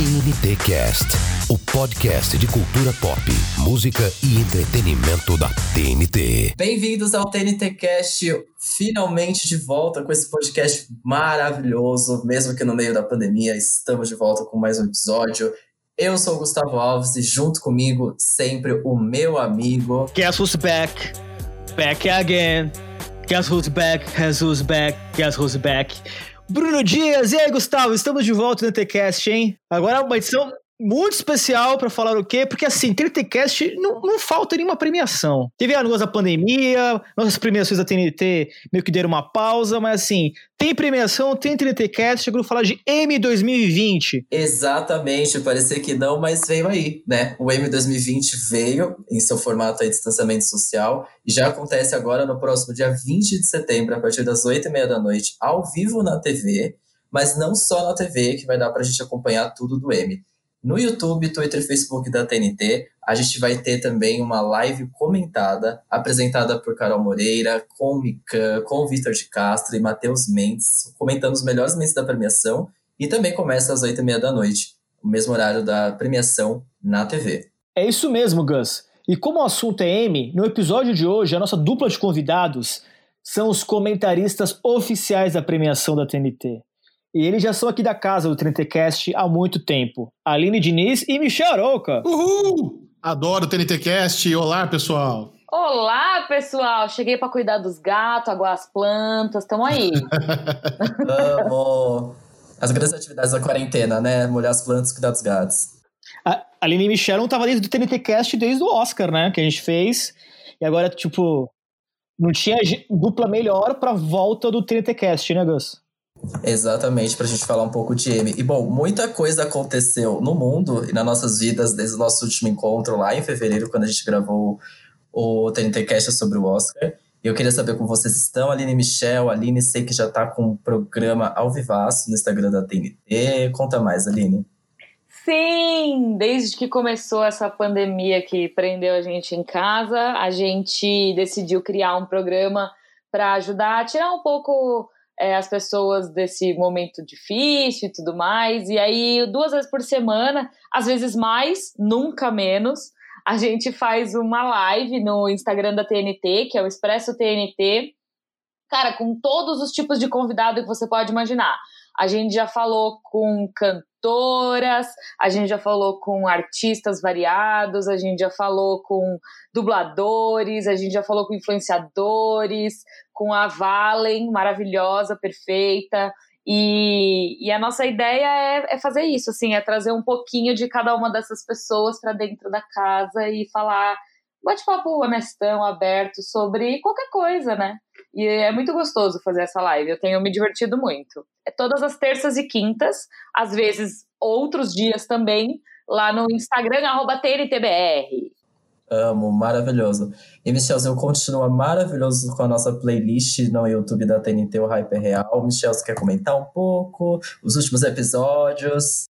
TNT Cast, o podcast de cultura pop, música e entretenimento da TNT. Bem-vindos ao TNT Cast, finalmente de volta com esse podcast maravilhoso, mesmo que no meio da pandemia, estamos de volta com mais um episódio. Eu sou o Gustavo Alves e junto comigo sempre o meu amigo. Guess who's back? Back again. Guess who's back? Guess who's back? Guess who's back? Bruno Dias, e aí, Gustavo? Estamos de volta no TCast, hein? Agora é uma edição muito especial para falar o quê? Porque assim, TNTcast não, não falta nenhuma premiação. Teve a negócio da pandemia, nossas premiações da TNT meio que deram uma pausa, mas assim, tem premiação, tem TNTcast, chegou a falar de M 2020. Exatamente, parecia que não, mas veio aí, né? O M 2020 veio em seu formato de distanciamento social e já acontece agora no próximo dia 20 de setembro, a partir das 8h30 da noite, ao vivo na TV, mas não só na TV, que vai dar pra gente acompanhar tudo do M. No YouTube, Twitter e Facebook da TNT, a gente vai ter também uma live comentada, apresentada por Carol Moreira, com o Mikan, com o Vitor de Castro e Matheus Mendes, comentando os melhores momentos da premiação, e também começa às oito e meia da noite, o mesmo horário da premiação na TV. É isso mesmo, Gus. E como o assunto é M, no episódio de hoje, a nossa dupla de convidados são os comentaristas oficiais da premiação da TNT. E eles já são aqui da casa do TNTcast há muito tempo. Aline Diniz e Michel Arouca. Uhul! Adoro o TNTcast. Olá, pessoal. Olá, pessoal. Cheguei para cuidar dos gatos, aguar as plantas. Estão aí. Amo. As grandes atividades da quarentena, né? Molhar as plantas, cuidar dos gatos. A Aline e Michel não estavam desde o TNTcast desde o Oscar, né? Que a gente fez. E agora, tipo, não tinha dupla melhor pra volta do TNTcast, né, Gus? Exatamente, para a gente falar um pouco de M. E bom, muita coisa aconteceu no mundo e nas nossas vidas desde o nosso último encontro lá em fevereiro, quando a gente gravou o TNT Cast sobre o Oscar. E eu queria saber como vocês estão, Aline Michel. Aline, sei que já está com um programa ao vivaço no Instagram da TNT. Conta mais, Aline. Sim, desde que começou essa pandemia que prendeu a gente em casa, a gente decidiu criar um programa para ajudar a tirar um pouco é, as pessoas desse momento difícil e tudo mais. E aí, duas vezes por semana, às vezes mais, nunca menos, a gente faz uma live no Instagram da TNT, que é o Expresso TNT. Cara, com todos os tipos de convidado que você pode imaginar. A gente já falou com cantoras, a gente já falou com artistas variados, a gente já falou com dubladores, a gente já falou com influenciadores, com a Valen, maravilhosa, perfeita. E, e a nossa ideia é, é, fazer isso, assim, é trazer um pouquinho de cada uma dessas pessoas para dentro da casa e falar bate-papo honestão, aberto sobre qualquer coisa, né? E é muito gostoso fazer essa live. Eu tenho me divertido muito. É todas as terças e quintas, às vezes outros dias também, lá no Instagram, arroba TNTBR. Amo, maravilhoso. E Michel, continua maravilhoso com a nossa playlist no YouTube da TNT, o Hyper Real. Michel, você quer comentar um pouco os últimos episódios?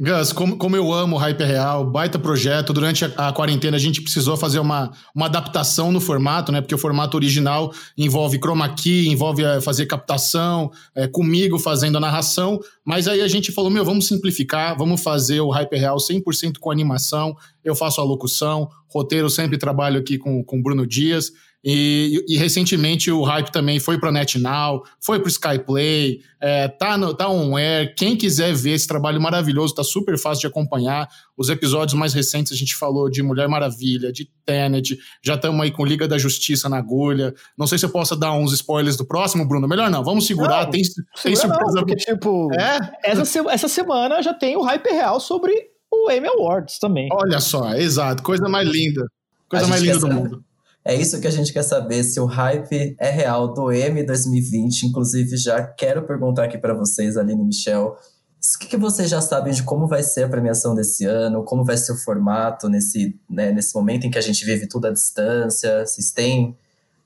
Gus, como, como eu amo o Hyper Real, baita projeto. Durante a, a, quarentena a gente precisou fazer uma, uma adaptação no formato, né? Porque o formato original envolve chroma key, envolve é, fazer captação, é, comigo fazendo a narração. Mas aí a gente falou, meu, vamos simplificar, vamos fazer o Hyper Real 100% com animação. Eu faço a locução, roteiro sempre trabalho aqui com o Bruno Dias. E, e, recentemente o hype também foi para NetNow, foi para Skyplay, é, tá, no, tá on air. Quem quiser ver esse trabalho maravilhoso, tá super fácil de acompanhar. Os episódios mais recentes a gente falou de Mulher Maravilha, de Tenet, já estamos aí com Liga da Justiça na agulha. Não sei se eu posso dar uns spoilers do próximo, Bruno. Melhor não, vamos segurar. Não, tem, tem surpresa. Não, porque, tipo, é? essa, essa semana já tem o hype real sobre o Emmy Awards também. Olha só, exato. Coisa mais linda. Coisa mais linda do mundo. É isso que a gente quer saber, se o hype é real do M 2020. Inclusive, já quero perguntar aqui para vocês, Aline e Michel, o que, que, vocês já sabem de como vai ser a premiação desse ano, como vai ser o formato nesse, né, nesse momento em que a gente vive tudo à distância? Vocês têm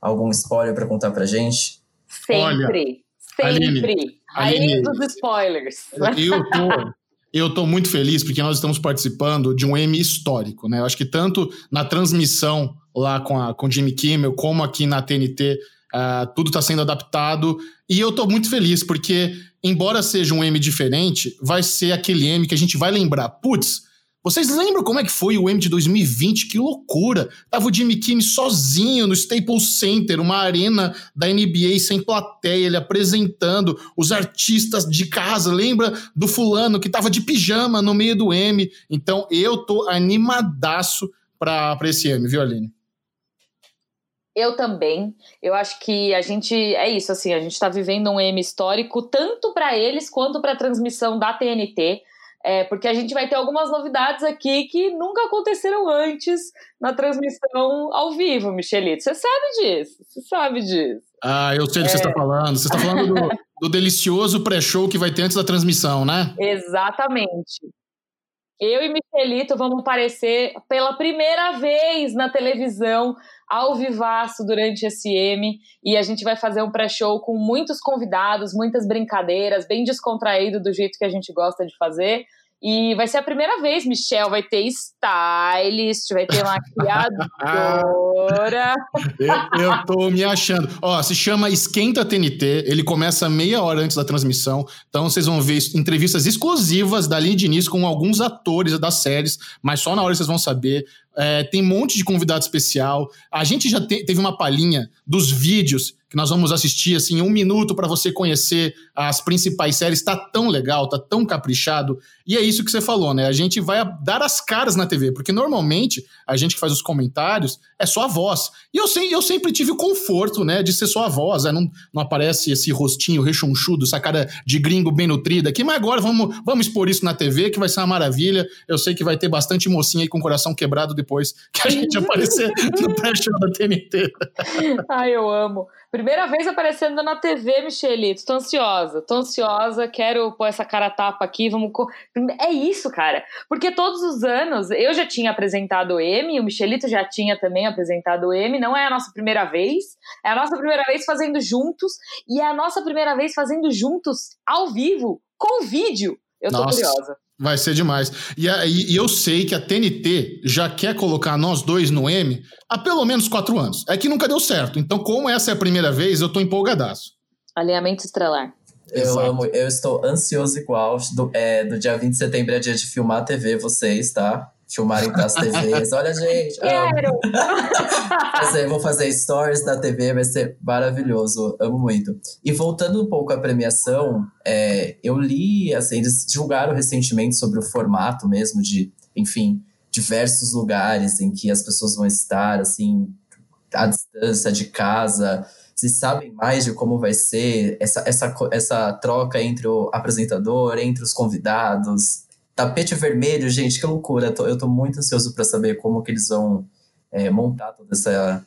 algum spoiler para contar pra gente? Sempre, Olha, sempre. Aline, Aline, dos spoilers. Eu tô, eu estou muito feliz porque nós estamos participando de um M histórico, né? Eu acho que tanto na transmissão lá com, a, com Jimmy Kimmel, como aqui na TNT, uh, tudo está sendo adaptado. E eu estou muito feliz, porque, embora seja um M diferente, vai ser aquele M que a gente vai lembrar. Putz, vocês lembram como é que foi o M de 2020? Que loucura! Tava o Jimmy Kimmel sozinho no Staples Center, uma arena da NBA sem plateia, ele apresentando os artistas de casa. Lembra do fulano que tava de pijama no meio do M? Então eu tô animadaço para esse M, viu, Aline? Eu também. Eu acho que a gente é isso assim, a gente está vivendo um M histórico tanto para eles quanto para a transmissão da TNT. É, porque a gente vai ter algumas novidades aqui que nunca aconteceram antes na transmissão ao vivo, Michelito. Você sabe disso, você sabe disso. Ah, eu sei do que é. você está falando. Você está falando do, do delicioso pré-show que vai ter antes da transmissão, né? Exatamente. Eu e Michelito vamos aparecer pela primeira vez na televisão ao vivaço durante esse M e a gente vai fazer um pré-show com muitos convidados, muitas brincadeiras, bem descontraído do jeito que a gente gosta de fazer. E vai ser a primeira vez, Michel. Vai ter stylist, vai ter maquiadora. eu, eu tô me achando. Ó, se chama Esquenta TNT. Ele começa meia hora antes da transmissão. Então vocês vão ver entrevistas exclusivas da de início com alguns atores das séries, mas só na hora vocês vão saber. É, tem um monte de convidado especial. A gente já te, teve uma palhinha dos vídeos que nós vamos assistir assim um minuto para você conhecer as principais séries. Tá tão legal, tá tão caprichado. E é isso que você falou, né? A gente vai dar as caras na TV, porque normalmente a gente que faz os comentários é só a voz. E eu, sei, eu sempre tive o conforto, né, de ser só a voz. Né? Não, não aparece esse rostinho rechonchudo, essa cara de gringo bem nutrida aqui. Mas agora vamos, vamos expor isso na TV, que vai ser uma maravilha. Eu sei que vai ter bastante mocinha aí com o coração quebrado depois que a gente aparecer no pré-show da TNT. Ai, eu amo. Primeira vez aparecendo na TV, Michelito. Tô ansiosa, tô ansiosa, quero pôr essa cara tapa aqui, vamos. É isso, cara. Porque todos os anos eu já tinha apresentado o M, o Michelito já tinha também apresentado o M. Não é a nossa primeira vez, é a nossa primeira vez fazendo juntos e é a nossa primeira vez fazendo juntos ao vivo, com vídeo. Eu tô nossa. curiosa. Vai ser demais. E, e, e, eu sei que a TNT já quer colocar nós dois no M há pelo menos quatro anos. É que nunca deu certo. Então, como essa é a primeira vez, eu tô empolgadaço. Alinhamento estrelar. Eu Exato. amo, eu estou ansioso igual. Do, é, do dia 20 de setembro é dia de filmar a TV, vocês, tá? Filmarem para as TVs. Olha, gente. Quero! Fazer, vou fazer stories da TV, vai ser maravilhoso. Amo muito. E voltando um pouco à premiação, é, eu li, assim, eles divulgaram recentemente sobre o formato mesmo de, enfim, diversos lugares em que as pessoas vão estar, assim, à distância de casa. Vocês sabem mais de como vai ser essa, essa, essa troca entre o apresentador, entre os convidados? Tapete vermelho, gente, que loucura. Eu tô, eu tô muito ansioso para saber como que eles vão é, montar toda essa,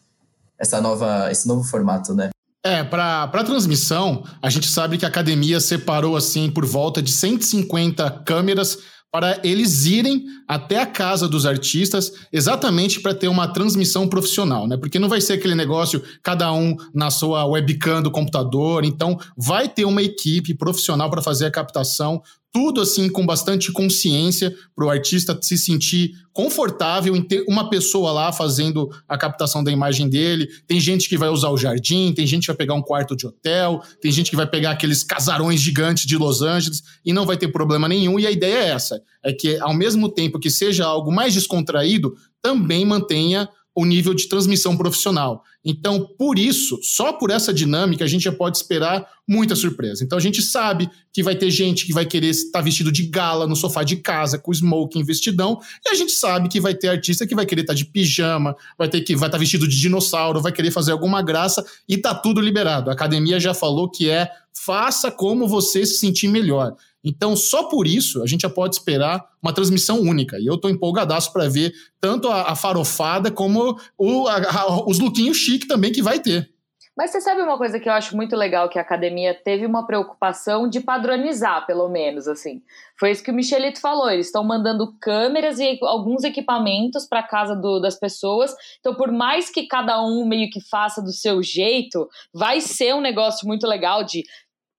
essa nova, esse novo formato, né? É, para transmissão, a gente sabe que a academia separou assim por volta de 150 câmeras para eles irem até a casa dos artistas exatamente para ter uma transmissão profissional, né? Porque não vai ser aquele negócio cada um na sua webcam do computador, então vai ter uma equipe profissional para fazer a captação tudo assim com bastante consciência para o artista se sentir confortável em ter uma pessoa lá fazendo a captação da imagem dele. Tem gente que vai usar o jardim, tem gente que vai pegar um quarto de hotel, tem gente que vai pegar aqueles casarões gigantes de Los Angeles e não vai ter problema nenhum. E a ideia é essa: é que ao mesmo tempo que seja algo mais descontraído, também mantenha o nível de transmissão profissional. Então, por isso, só por essa dinâmica, a gente já pode esperar muita surpresa. Então, a gente sabe que vai ter gente que vai querer estar vestido de gala no sofá de casa, com smoking, vestidão, e a gente sabe que vai ter artista que vai querer estar de pijama, vai ter que vai estar vestido de dinossauro, vai querer fazer alguma graça, e tá tudo liberado. A academia já falou que é faça como você se sentir melhor. Então, só por isso, a gente já pode esperar uma transmissão única. E eu tô empolgadaço para ver tanto a, a, farofada como o, a, a, os lookinhos chique também que vai ter. Mas você sabe uma coisa que eu acho muito legal que a academia teve uma preocupação de padronizar, pelo menos, assim. Foi isso que o Michelito falou. Eles estão mandando câmeras e alguns equipamentos para casa do, das pessoas. Então, por mais que cada um meio que faça do seu jeito, vai ser um negócio muito legal de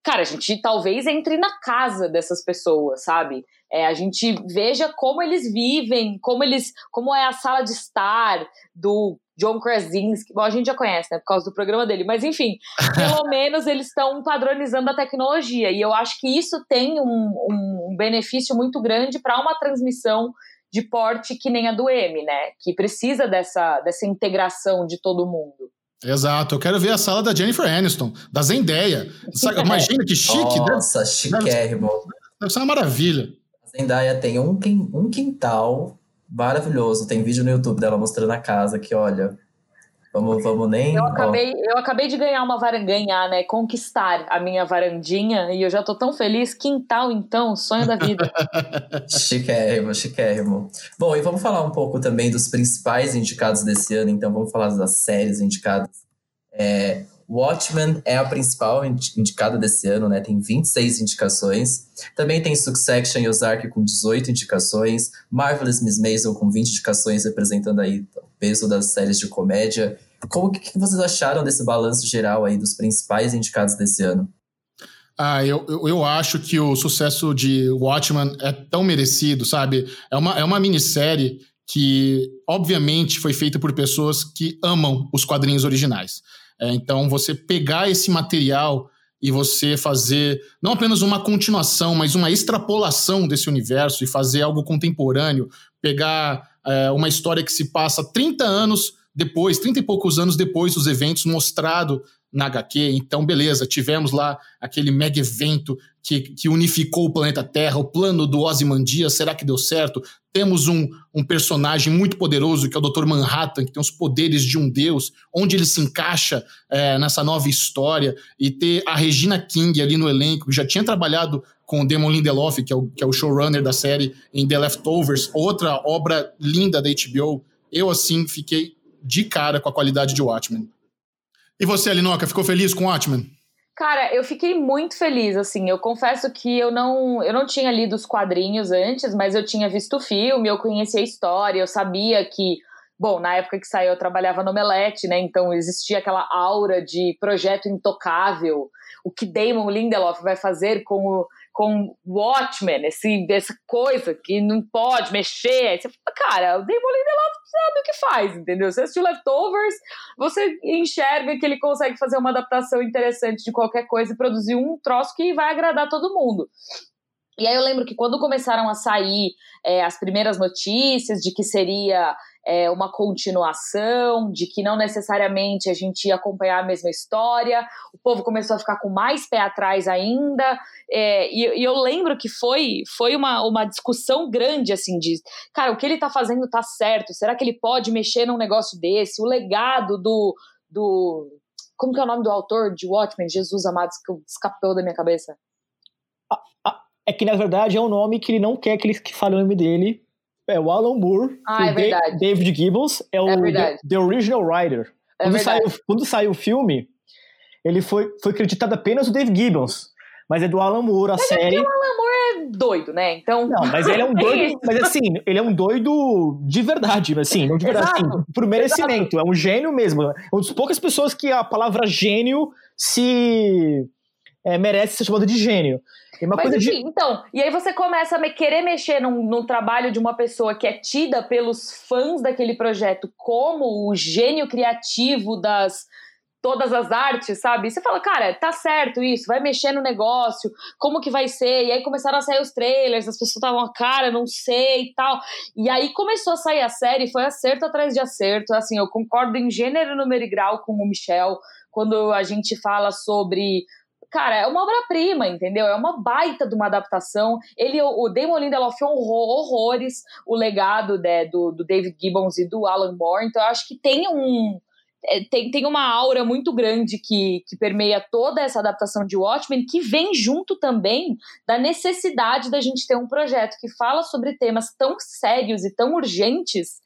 cara, a gente talvez entre na casa dessas pessoas, sabe? É, a gente veja como eles vivem, como eles, como é a sala de estar do John Krasinski. Bom, a gente já conhece, né, por causa do programa dele, mas enfim, pelo menos eles estão padronizando a tecnologia. E eu acho que isso tem um, um benefício muito grande para uma transmissão de porte que nem a do M, né? Que precisa dessa, dessa integração de todo mundo. Exato, eu quero ver a sala da Jennifer Aniston, da Zendaya. Imagina que chique. Nossa, deve, chiquérrimo. Deve ser uma maravilha. A Zendaya tem um, um quintal maravilhoso. Tem vídeo no YouTube dela mostrando a casa que, olha, Vamos, vamos nem. Eu acabei, eu acabei de ganhar uma varandinha, ganhar, né? Conquistar a minha varandinha e eu já tô tão feliz. Quintal, então, sonho da vida. chiquérrimo, chiquérrimo. Bom, e vamos falar um pouco também dos principais indicados desse ano, então vamos falar das séries indicadas. É, Watchmen é a principal indicada desse ano, né? Tem 26 indicações. Também tem Succession e Ozark com 18 indicações. Marvelous Miss Maisel com 20 indicações, representando aí o peso das séries de comédia. Como que, vocês acharam desse balanço geral aí dos principais indicados desse ano? Ah, eu, eu, eu, acho que o sucesso de Watchmen é tão merecido, sabe? É uma, é uma minissérie que, obviamente, foi feita por pessoas que amam os quadrinhos originais. É, então, você pegar esse material e você fazer não apenas uma continuação, mas uma extrapolação desse universo e fazer algo contemporâneo, pegar é, uma história que se passa 30 anos depois, 30 e poucos anos depois dos eventos, mostrado na HQ. Então, beleza, tivemos lá aquele mega evento que, que unificou o planeta Terra, o plano do Ozymandias, será que deu certo? Temos um, um personagem muito poderoso, que é o Dr. Manhattan, que tem os poderes de um deus, onde ele se encaixa é, nessa nova história, e ter a Regina King ali no elenco, que já tinha trabalhado com o Damon Lindelof, que é o, que é o showrunner da série, em The Leftovers, outra obra linda da HBO. Eu, assim, fiquei de cara com a qualidade de Watchmen. E você, Alinoca, ficou feliz com Watchmen? Cara, eu fiquei muito feliz, assim. Eu confesso que eu não, eu não tinha lido os quadrinhos antes, mas eu tinha visto o filme, eu conhecia a história, eu sabia que, bom, na época que saiu eu trabalhava no Omelete, né? Então existia aquela aura de projeto intocável. O que Damon Lindelof vai fazer com o com Watchmen, esse, essa coisa que não pode mexer. Você fala, cara, o Damon Lindelof sabe o que faz, entendeu? Você assistiu Leftovers, você enxerga que ele consegue fazer uma adaptação interessante de qualquer coisa e produzir um troço que vai agradar todo mundo. E aí eu lembro que quando começaram a sair é, as primeiras notícias de que seria é, uma continuação, de que não necessariamente a gente ia acompanhar a mesma história. O povo começou a ficar com mais pé atrás ainda. É, e, e, eu lembro que foi, foi uma, uma discussão grande, assim, de, cara, o que ele tá fazendo tá certo? Será que ele pode mexer num negócio desse? O legado do. do como que é o nome do autor de Watchmen? Jesus amado, que escapou da minha cabeça. É que, na verdade, é um nome que ele não quer que ele fale o nome dele, é o Alan Moore. Ah, é verdade. David Gibbons é o é the, the, Original Writer. É quando, saiu, quando saiu o filme, ele foi, foi acreditado apenas o David Gibbons. Mas é do Alan Moore, a mas série. É o Alan Moore é doido, né? Então. Não, mas ele é um doido. mas assim, ele é um doido de verdade, assim, não de verdade, assim, por merecimento. Exato. É um gênio mesmo. É uma das poucas pessoas que a palavra gênio se é, merece ser chamada de gênio. Uma Mas coisa de... então, e aí você começa a querer mexer num, num, trabalho de uma pessoa que é tida pelos fãs daquele projeto como o gênio criativo das todas as artes, sabe? E você fala, cara, tá certo isso, vai mexer no negócio, como que vai ser? E aí começaram a sair os trailers, as pessoas estavam, cara, não sei e tal. E aí começou a sair a série, foi acerto atrás de acerto. Assim, eu concordo em gênero, número e grau com o Michel, quando a gente fala sobre cara, é uma obra-prima, entendeu? É uma baita de uma adaptação. Ele, o Damon Lindelof honrou horrores o legado né, do, do David Gibbons e do Alan Moore, então eu acho que tem um é, tem, tem uma aura muito grande que, que permeia toda essa adaptação de Watchmen, que vem junto também da necessidade da gente ter um projeto que fala sobre temas tão sérios e tão urgentes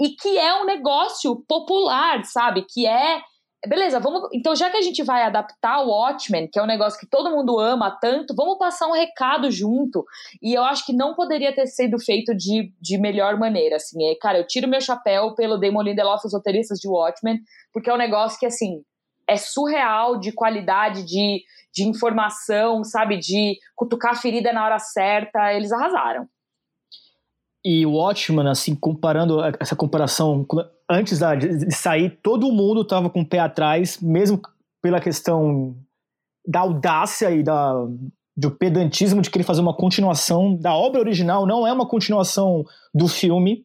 e que é um negócio popular, sabe? Que é Beleza, vamos. Então, já que a gente vai adaptar o Watchmen, que é um negócio que todo mundo ama tanto, vamos passar um recado junto. E eu acho que não poderia ter sido feito de, de melhor maneira. Assim, é, cara, eu tiro meu chapéu pelo Damon Lindelof, os roteiristas de Watchmen, porque é um negócio que, assim, é surreal de qualidade, de, de informação, sabe? De cutucar a ferida na hora certa. Eles arrasaram. e Watchman, assim, comparando essa comparação, antes de sair, todo mundo estava com o pé atrás, mesmo pela questão da audácia e da, do pedantismo de querer fazer uma continuação da obra original, não é uma continuação do filme.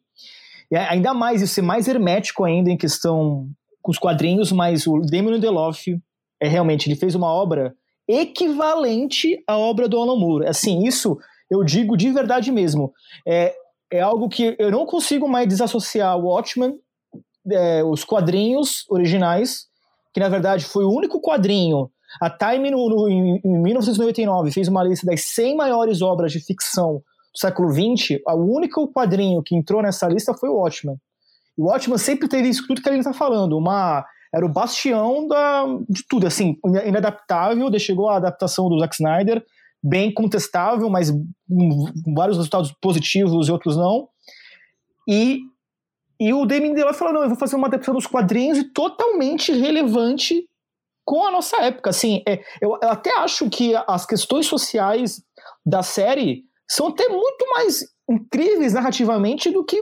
E ainda mais, isso é mais hermético ainda em questão com os quadrinhos, mas o Damon Lindelof é realmente, ele fez uma obra equivalente à obra do Alan Moore. Assim, isso eu digo de verdade mesmo. É, é algo que eu não consigo mais desassociar o Watchmen, é, os quadrinhos originais, que na verdade foi o único quadrinho. A Time, no, no, em, em 1999, fez uma lista das 100 maiores obras de ficção do século XX. O único quadrinho que entrou nessa lista foi o Watchmen. E o Watchmen sempre teve isso tudo que ele está falando, uma era o bastião da, de tudo, assim, inadaptável, chegou a adaptação do Zack Snyder, bem contestável, mas com vários resultados positivos e outros não. E, e o Damien Deloy falou, não, eu vou fazer uma adaptação dos quadrinhos e totalmente relevante com a nossa época, assim, é, eu, eu até acho que as questões sociais da série são até muito mais incríveis narrativamente do que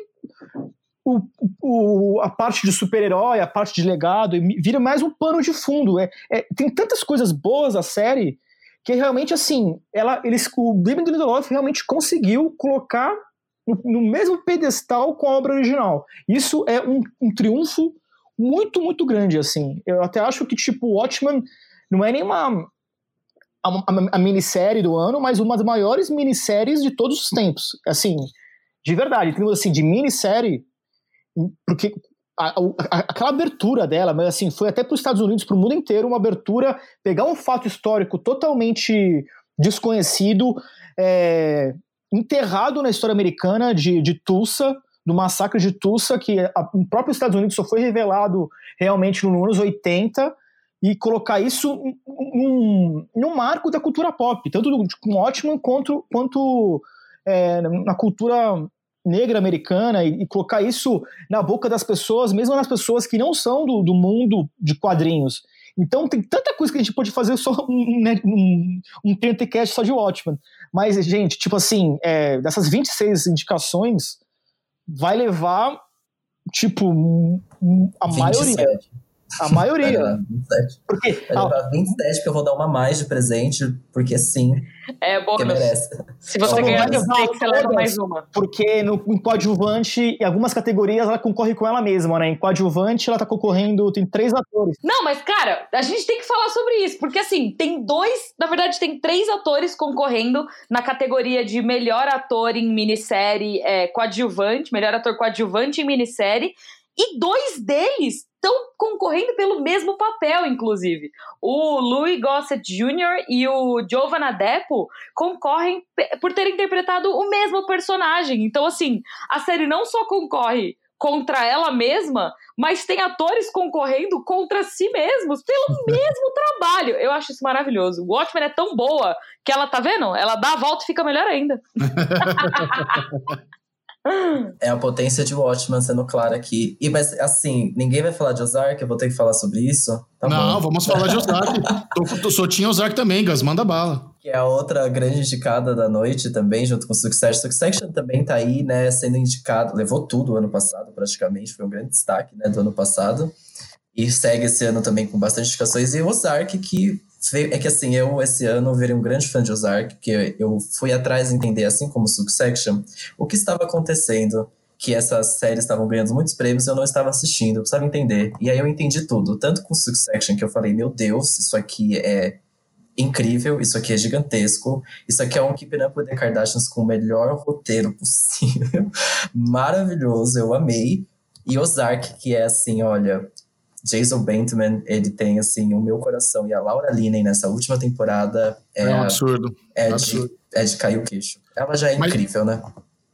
o, o, a parte de super-herói, a parte de legado, vira mais um pano de fundo. É, é, tem tantas coisas boas a série que realmente, assim, ela, eles, o David Lindelof realmente conseguiu colocar no, no, mesmo pedestal com a obra original. Isso é um, um triunfo muito, muito grande, assim. Eu até acho que, tipo, Watchmen não é nenhuma a, a, a minissérie do ano, mas uma das maiores minisséries de todos os tempos. Assim, de verdade, temos assim, de minissérie, porque a, aquela abertura dela, mas assim, foi até para os Estados Unidos, para o mundo inteiro, uma abertura, pegar um fato histórico totalmente desconhecido, é, enterrado na história americana de, de Tulsa, do massacre de Tulsa, que a, o próprio Estados Unidos só foi revelado realmente nos anos 80, e colocar isso num, num marco da cultura pop, tanto com ótimo quanto, quanto é, na cultura negra americana e, e, colocar isso na boca das pessoas, mesmo nas pessoas que não são do, do mundo de quadrinhos. Então tem tanta coisa que a gente pode fazer só um, né, um, um só de Watchmen. Mas, gente, tipo assim, é, dessas 26 indicações, vai levar, tipo, a 27. maioria. A maioria. 27. Porque, vai levar 27 porque eu vou dar uma mais de presente, porque sim. É bom. Porque merece. Se você ganhar você leva mais uma. Porque no, em coadjuvante, em algumas categorias, ela concorre com ela mesma, né? Em coadjuvante, ela tá concorrendo, tem três atores. Não, mas, cara, a gente tem que falar sobre isso, porque assim, tem dois, na verdade, tem três atores concorrendo na categoria de melhor ator em minissérie é, coadjuvante, melhor ator coadjuvante em minissérie. E dois deles estão concorrendo pelo mesmo papel, inclusive. O Louis Gossett Jr. e o Giovanna Depo concorrem por terem interpretado o mesmo personagem. Então, assim, a série não só concorre contra ela mesma, mas tem atores concorrendo contra si mesmos pelo mesmo trabalho. Eu acho isso maravilhoso. O Watchmen é tão boa que ela, tá vendo? Ela dá a volta e fica melhor ainda. É a potência de Watchman sendo clara aqui. E, mas, assim, ninguém vai falar de Ozark, eu vou ter que falar sobre isso? Tá Não, bom. vamos falar de Ozark. tô, só tinha Ozark também, Gas, manda bala. Que é a outra grande indicada da noite também, junto com Succession. Succession também tá aí, né, sendo indicado. Levou tudo o ano passado, praticamente. Foi um grande destaque, né, do ano passado. E segue esse ano também com bastante indicações. E Ozark, que é que assim, eu esse ano virei um grande fã de Ozark, que eu fui atrás entender, assim como Succession, o que estava acontecendo, que essas séries estavam ganhando muitos prêmios e eu não estava assistindo, eu precisava entender. E aí eu entendi tudo, tanto com Succession, que eu falei, meu Deus, isso aqui é incrível, isso aqui é gigantesco, isso aqui é um Keeping Up with the Kardashians com o melhor roteiro possível, maravilhoso, eu amei. E Ozark, que é assim, olha, Jason Bateman, ele tem, assim, o meu coração. E a Laura Linney, nessa última temporada... É, é um absurdo. É, absurdo. De, é de cair o queixo. Ela já é Mas... incrível, né?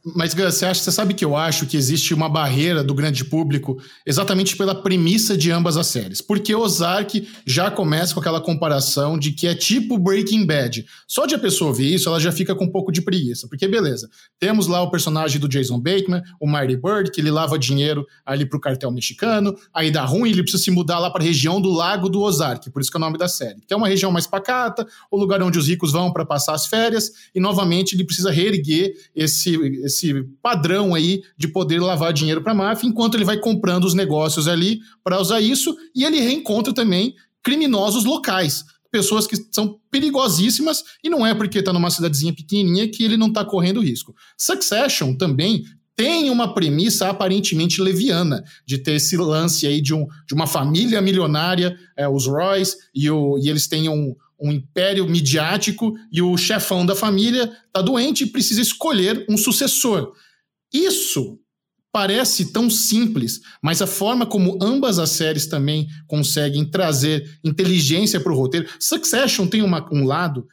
Mas, Gus, você, acha, você sabe que eu acho que existe uma barreira do grande público exatamente pela premissa de ambas as séries. Porque Ozark já começa com aquela comparação de que é tipo Breaking Bad. Só de a pessoa ouvir isso, ela já fica com um pouco de preguiça. Porque, beleza, temos lá o personagem do Jason Bateman, o Marty Bird, que ele lava dinheiro ali pro cartel mexicano, aí dá ruim, ele precisa se mudar lá para a região do Lago do Ozark, por isso que é o nome da série. Que é uma região mais pacata, o lugar onde os ricos vão para passar as férias, e novamente ele precisa reerguer esse esse padrão aí de poder lavar dinheiro para a máfia, enquanto ele vai comprando os negócios ali para usar isso, e ele reencontra também criminosos locais, pessoas que são perigosíssimas, e não é porque está numa cidadezinha pequenininha que ele não está correndo risco. Succession também tem uma premissa aparentemente leviana de ter esse lance aí de, um, de uma família milionária, é, os Roys, e, o, e eles têm um, um império midiático e o chefão da família está doente e precisa escolher um sucessor. Isso parece tão simples, mas a forma como ambas as séries também conseguem trazer inteligência para o roteiro. Succession tem uma, um lado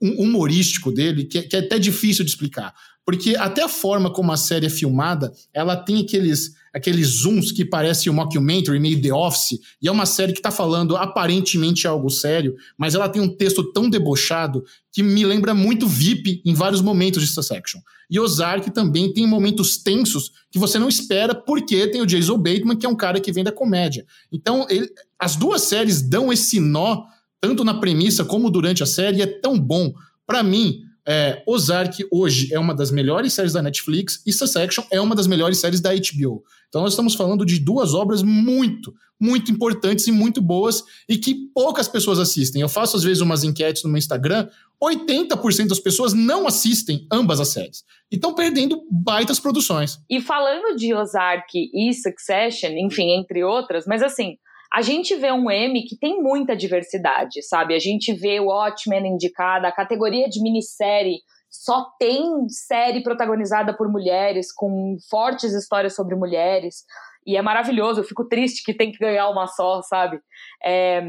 humorístico dele que é, que é até difícil de explicar. Porque até a forma como a série é filmada, ela tem aqueles, aqueles zooms que parece um mockumentary, meio The Office, e é uma série que está falando aparentemente algo sério, mas ela tem um texto tão debochado que me lembra muito VIP em vários momentos de Succession. E Ozark também tem momentos tensos que você não espera, porque tem o Jason Bateman, que é um cara que vem da comédia. Então, ele, as duas séries dão esse nó, tanto na premissa como durante a série, e é tão bom. Para mim, é, Ozark hoje é uma das melhores séries da Netflix e Succession é uma das melhores séries da HBO. Então nós estamos falando de duas obras muito, muito importantes e muito boas e que poucas pessoas assistem. Eu faço às vezes umas enquetes no meu Instagram, 80% das pessoas não assistem ambas as séries. E estão perdendo baitas produções. E falando de Ozark e Succession, enfim, entre outras, mas assim, a gente vê um M que tem muita diversidade, sabe? A gente vê o Watchmen indicada, a categoria de minissérie só tem série protagonizada por mulheres, com fortes histórias sobre mulheres, e é maravilhoso. Eu fico triste que tem que ganhar uma só, sabe? É...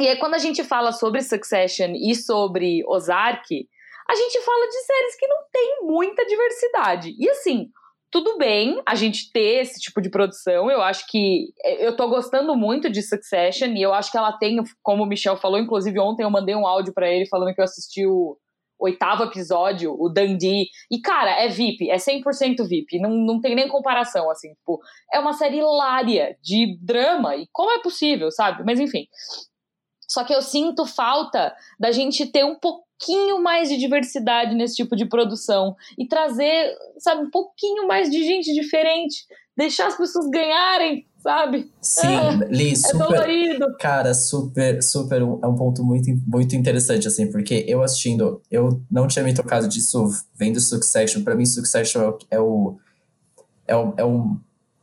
E aí, quando a gente fala sobre Succession e sobre Ozark, a gente fala de séries que não tem muita diversidade. E assim, tudo bem a gente ter esse tipo de produção. Eu acho que é, eu tô gostando muito de Succession e eu acho que ela tem, como o Michel falou, inclusive ontem eu mandei um áudio para ele falando que eu assisti o oitavo episódio, o Dundee. E cara, é VIP, é 100% VIP, não, não tem nem comparação assim, tipo, é uma série hilária de drama e como é possível, sabe? Mas enfim. Só que eu sinto falta da gente ter um pouco pouquinho mais de diversidade nesse tipo de produção e trazer, sabe, um pouquinho mais de gente diferente, deixar as pessoas ganharem, sabe? Sim, é, Li, super, é dolorido. Cara, super, super, é um ponto muito, muito interessante, assim, porque eu assistindo, eu não tinha me tocado disso vendo Succession, para mim Succession é o, é o, é um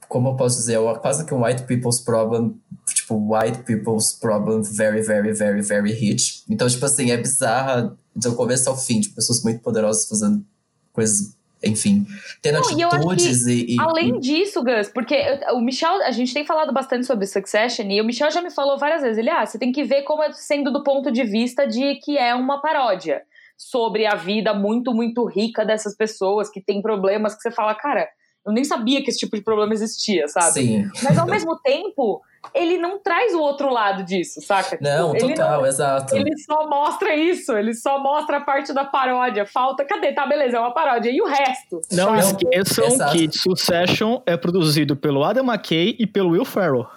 como eu posso dizer, é quase que um white people's problem, tipo, white people's problem very, very, very, very rich. Então, tipo assim, é bizarra do começo ao fim, tipo, pessoas muito poderosas fazendo coisas enfim, tendo Não, atitudes e, e, Além e... disso, Gus, porque o Michel, a gente tem falado bastante sobre Succession e o Michel já me falou várias vezes. Ele, ah, você tem que ver como é sendo do ponto de vista de que é uma paródia sobre a vida muito, muito rica dessas pessoas que têm problemas que você fala, cara, eu nem sabia que esse tipo de problema existia, sabe? Sim. Mas ao mesmo tempo, ele não traz o outro lado disso, saca? Não, ele total, não, exato. Ele só mostra isso, ele só mostra a parte da paródia. Falta, cadê? Tá, beleza, é uma paródia. E o resto? Não sabe? esqueçam exato. que Succession é produzido pelo Adam McKay e pelo Will Ferrell.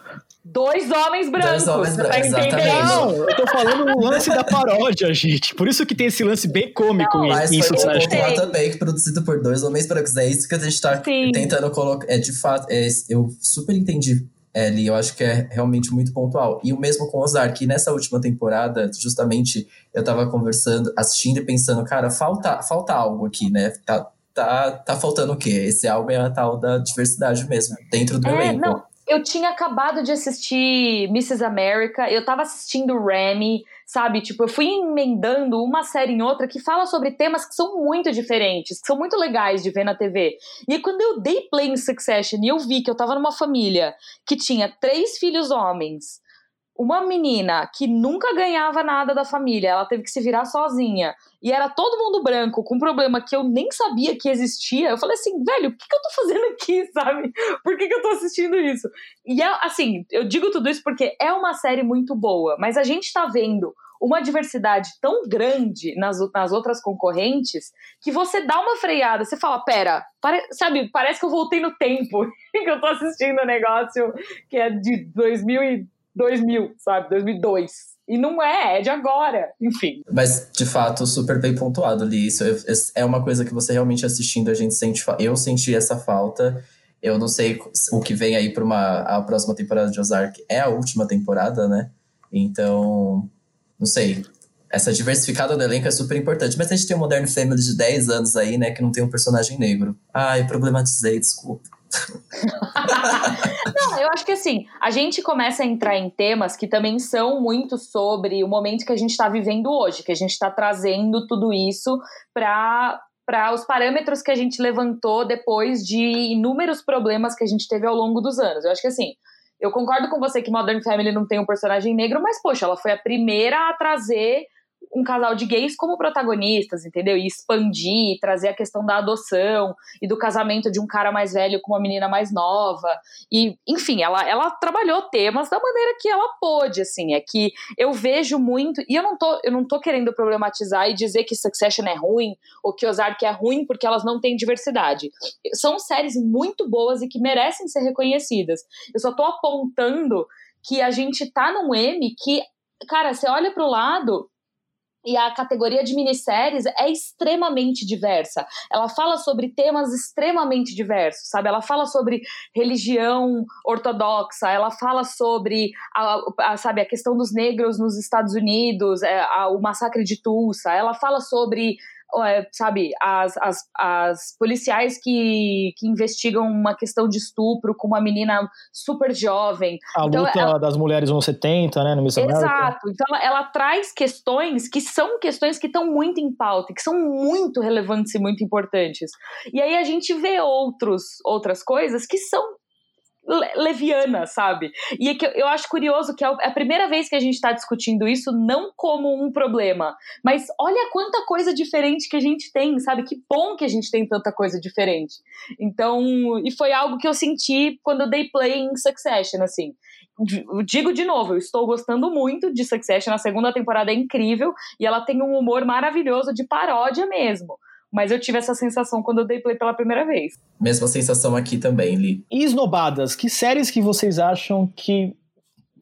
Dois homens brancos. Dois homens brancos, tá exatamente. Não, eu tô falando o lance da paródia, gente. Por isso que tem esse lance bem cômico não, mas em foi Succession. Mas também, que produzido por dois homens brancos. É isso que a gente tá Sim. tentando colocar. É, de fato, é, eu super entendi Ellie, eu acho que é realmente muito pontual. E o mesmo com Ozark, que nessa última temporada, justamente, eu tava conversando, assistindo e pensando, cara, falta, falta algo aqui, né? Tá, tá, tá faltando o quê? Esse álbum é a tal da diversidade mesmo, dentro do é, elenco. Não, eu tinha acabado de assistir Mrs. America, eu tava assistindo Remy, sabe? Tipo, eu fui emendando uma série em outra que fala sobre temas que são muito diferentes, que são muito legais de ver na TV. E quando eu dei play em Succession e eu vi que eu tava numa família que tinha três filhos homens, uma menina que nunca ganhava nada da família, ela teve que se virar sozinha, e era todo mundo branco, com um problema que eu nem sabia que existia, eu falei assim, velho, o que, que eu tô fazendo aqui, sabe? Por que, que eu tô assistindo isso? E é, assim, eu digo tudo isso porque é uma série muito boa, mas a gente tá vendo uma diversidade tão grande nas, nas outras concorrentes que você dá uma freada, você fala, pera, pare, sabe, parece que eu voltei no tempo, que eu tô assistindo um negócio que é de 2000 e 2000, sabe? 2002. E não é, é de agora, enfim. Mas, de fato, super bem pontuado, Li. Isso é uma coisa que você realmente assistindo, a gente sente. Eu senti essa falta. Eu não sei o que vem aí para uma a próxima temporada de Ozark. É a última temporada, né? Então, não sei. Essa diversificada do elenco é super importante. Mas a gente tem um Modern Family de 10 anos aí, né? Que não tem um personagem negro. Ai, problematizei, desculpa. Não, eu acho que assim, a gente começa a entrar em temas que também são muito sobre o momento que a gente está vivendo hoje, que a gente está trazendo tudo isso para para os parâmetros que a gente levantou depois de inúmeros problemas que a gente teve ao longo dos anos. Eu acho que assim, eu concordo com você que Modern Family não tem um personagem negro, mas poxa, ela foi a primeira a trazer um casal de gays como protagonistas, entendeu? E expandir, trazer a questão da adoção e do casamento de um cara mais velho com uma menina mais nova. E, enfim, ela, ela trabalhou temas da maneira que ela pôde, assim. É que eu vejo muito. E eu não tô, eu não tô querendo problematizar e dizer que Succession é ruim ou que Ozark é ruim porque elas não têm diversidade. São séries muito boas e que merecem ser reconhecidas. Eu só tô apontando que a gente tá num M que, cara, você olha pro lado e a categoria de minisséries é extremamente diversa. Ela fala sobre temas extremamente diversos, sabe? Ela fala sobre religião ortodoxa, ela fala sobre a, a sabe, a questão dos negros nos Estados Unidos, é, a, o massacre de Tulsa, ela fala sobre sabe, as, as, as policiais que, que investigam uma questão de estupro com uma menina super jovem. A então, luta ela, das mulheres nos 70, né, no Miss Exato. Então ela, ela, traz questões que são questões que estão muito em pauta, que são muito relevantes e muito importantes. E aí a gente vê outros, outras coisas que são leviana, sabe? E é que eu acho curioso que é, é a primeira vez que a gente está discutindo isso não como um problema, mas olha quanta coisa diferente que a gente tem, sabe? Que bom que a gente tem tanta coisa diferente. Então, e foi algo que eu senti quando eu dei play em Succession, assim. Digo de novo, eu estou gostando muito de Succession, a segunda temporada é incrível e ela tem um humor maravilhoso de paródia mesmo. Mas eu tive essa sensação quando eu dei play pela primeira vez. Mesma sensação aqui também, Li. E esnobadas, que séries que vocês acham que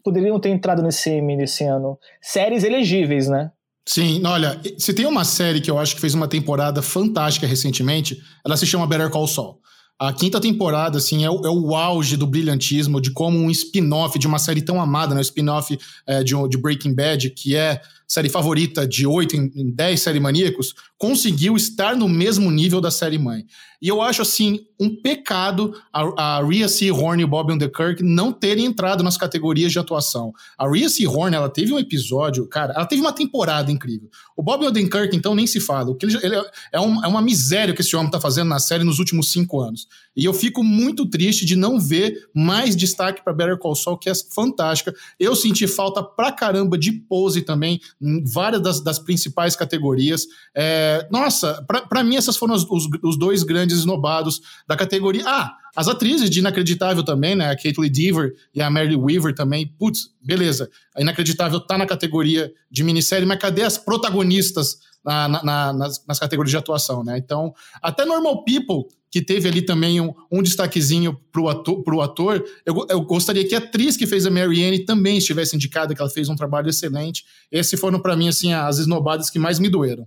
poderiam ter entrado nesse M desse ano? Séries elegíveis, né? Sim, olha, se tem uma série que eu acho que fez uma temporada fantástica recentemente, ela se chama Better Call Saul. A quinta temporada, assim, é o, é o auge do brilhantismo, de como um spin-off de uma série tão amada, né? O spin-off é, de, de Breaking Bad, que é série favorita de 8 em 10 série maníacos, conseguiu estar no mesmo nível da série mãe. E eu acho, assim, um pecado a, a Rhea C. Horn e o Bob Underkirk não terem entrado nas categorias de atuação. A Rhea C. Horn, ela teve um episódio, cara, ela teve uma temporada incrível. O Bob Odenkirk, então, nem se fala. O que ele, ele é, é, um, é, uma miséria que esse homem tá fazendo na série nos últimos cinco anos. E eu fico muito triste de não ver mais destaque para Better Call Saul, que é fantástica. Eu senti falta pra caramba de pose também, várias das, das principais categorias. É, nossa, para mim, essas foram os, os, os, dois grandes esnobados da categoria. Ah, as atrizes de Inacreditável também, né? A Caitlyn Deaver e a Mary Weaver também. Putz, beleza. A Inacreditável tá na categoria de minissérie, mas cadê as protagonistas na, na, nas, nas, categorias de atuação, né? Então, até Normal People, que teve ali também um, um destaquezinho pro ator, pro ator eu, eu, gostaria que a atriz que fez a Marianne também estivesse indicada, que ela fez um trabalho excelente. Esses foram, para mim, assim, as esnobadas que mais me doeram.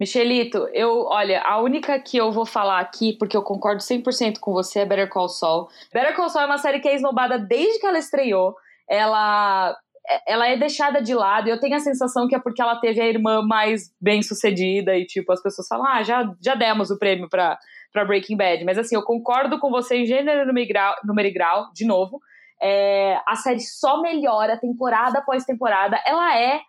Michelito, eu, olha, a única que eu vou falar aqui, porque eu concordo 100% com você, é Better Call Saul. Better Call Saul é uma série que é esnobada desde que ela estreou. Ela ela é deixada de lado, eu tenho a sensação que é porque ela teve a irmã mais bem sucedida, e tipo, as pessoas falam, ah, já, já demos o prêmio pra, pra Breaking Bad. Mas assim, eu concordo com você em gênero, número e grau, grau de novo. É, a série só melhora temporada após temporada. Ela é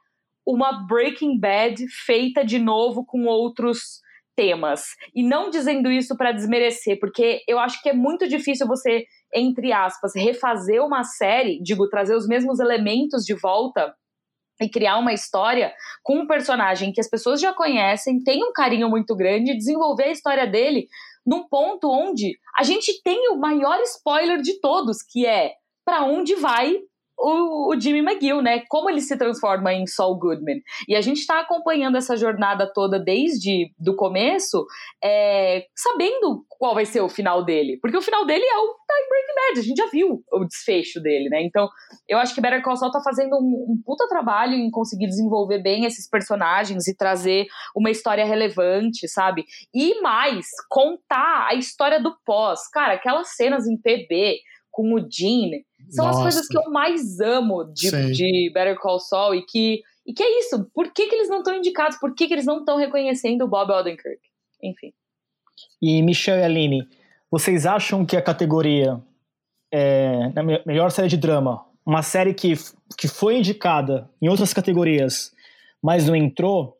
uma Breaking Bad feita de novo com outros temas. E não dizendo isso para desmerecer, porque eu acho que é muito difícil você, entre aspas, refazer uma série, digo, trazer os mesmos elementos de volta e criar uma história com um personagem que as pessoas já conhecem, tem um carinho muito grande, desenvolver a história dele num ponto onde a gente tem o maior spoiler de todos, que é para onde vai o, o, Jimmy McGill, né? Como ele se transforma em Saul Goodman. E a gente está acompanhando essa jornada toda desde do começo, é, sabendo qual vai ser o final dele. Porque o final dele é o Time Breaking Bad, a gente já viu o desfecho dele, né? Então, eu acho que Better Call Saul tá fazendo um, um puta trabalho em conseguir desenvolver bem esses personagens e trazer uma história relevante, sabe? E mais, contar a história do pós. Cara, aquelas cenas em PB com o Dean são Nossa. as coisas que eu mais amo de, de Better Call Saul e que, e que é isso. Por que, que eles não estão indicados? Por que, que eles não estão reconhecendo o Bob Odenkirk? Enfim. E Michelle e Aline, vocês acham que a categoria é, na melhor série de drama, uma série que, que foi indicada em outras categorias, mas não entrou,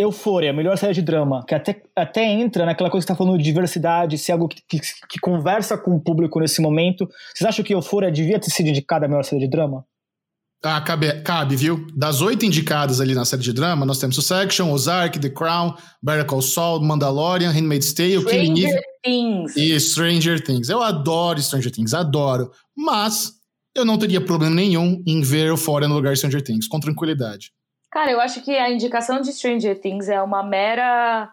Eufória, melhor série de drama, que até, até entra naquela coisa que você tá falando de diversidade, se é algo que, que, que, conversa com o público nesse momento. Vocês acham que Eufória devia ter sido indicada a melhor série de drama? Ah, cabe, cabe, viu? Das oito indicadas ali na série de drama, nós temos Succession, Ozark, The Crown, Better Call Saul, Mandalorian, Handmaid's Tale, Killing Eve... Things. E Stranger Things. Eu adoro Stranger Things, adoro. Mas eu não teria problema nenhum em ver Euphoria no lugar de Stranger Things, com tranquilidade. Cara, eu acho que a indicação de Stranger Things é uma mera.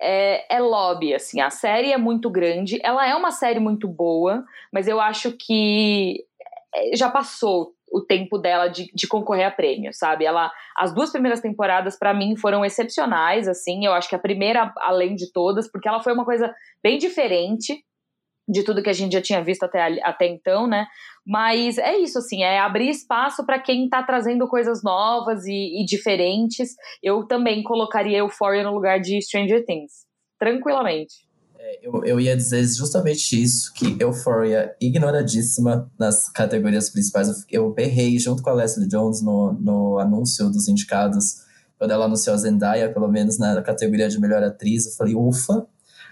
É, é, lobby, assim. A série é muito grande, ela é uma série muito boa, mas eu acho que é, já passou o tempo dela de, de concorrer a prêmio, sabe? Ela, as duas primeiras temporadas para mim foram excepcionais, assim. Eu acho que a primeira, além de todas, porque ela foi uma coisa bem diferente de tudo que a gente já tinha visto até, até então, né? Mas é isso, assim, é abrir espaço para quem está trazendo coisas novas e, e, diferentes. Eu também colocaria Euphoria no lugar de Stranger Things, tranquilamente. É, eu, eu ia dizer justamente isso, que Euphoria, ignoradíssima nas categorias principais. Eu, eu berrei junto com a Leslie Jones no, no anúncio dos indicados, quando ela anunciou a Zendaya, pelo menos na categoria de melhor atriz. Eu falei, ufa,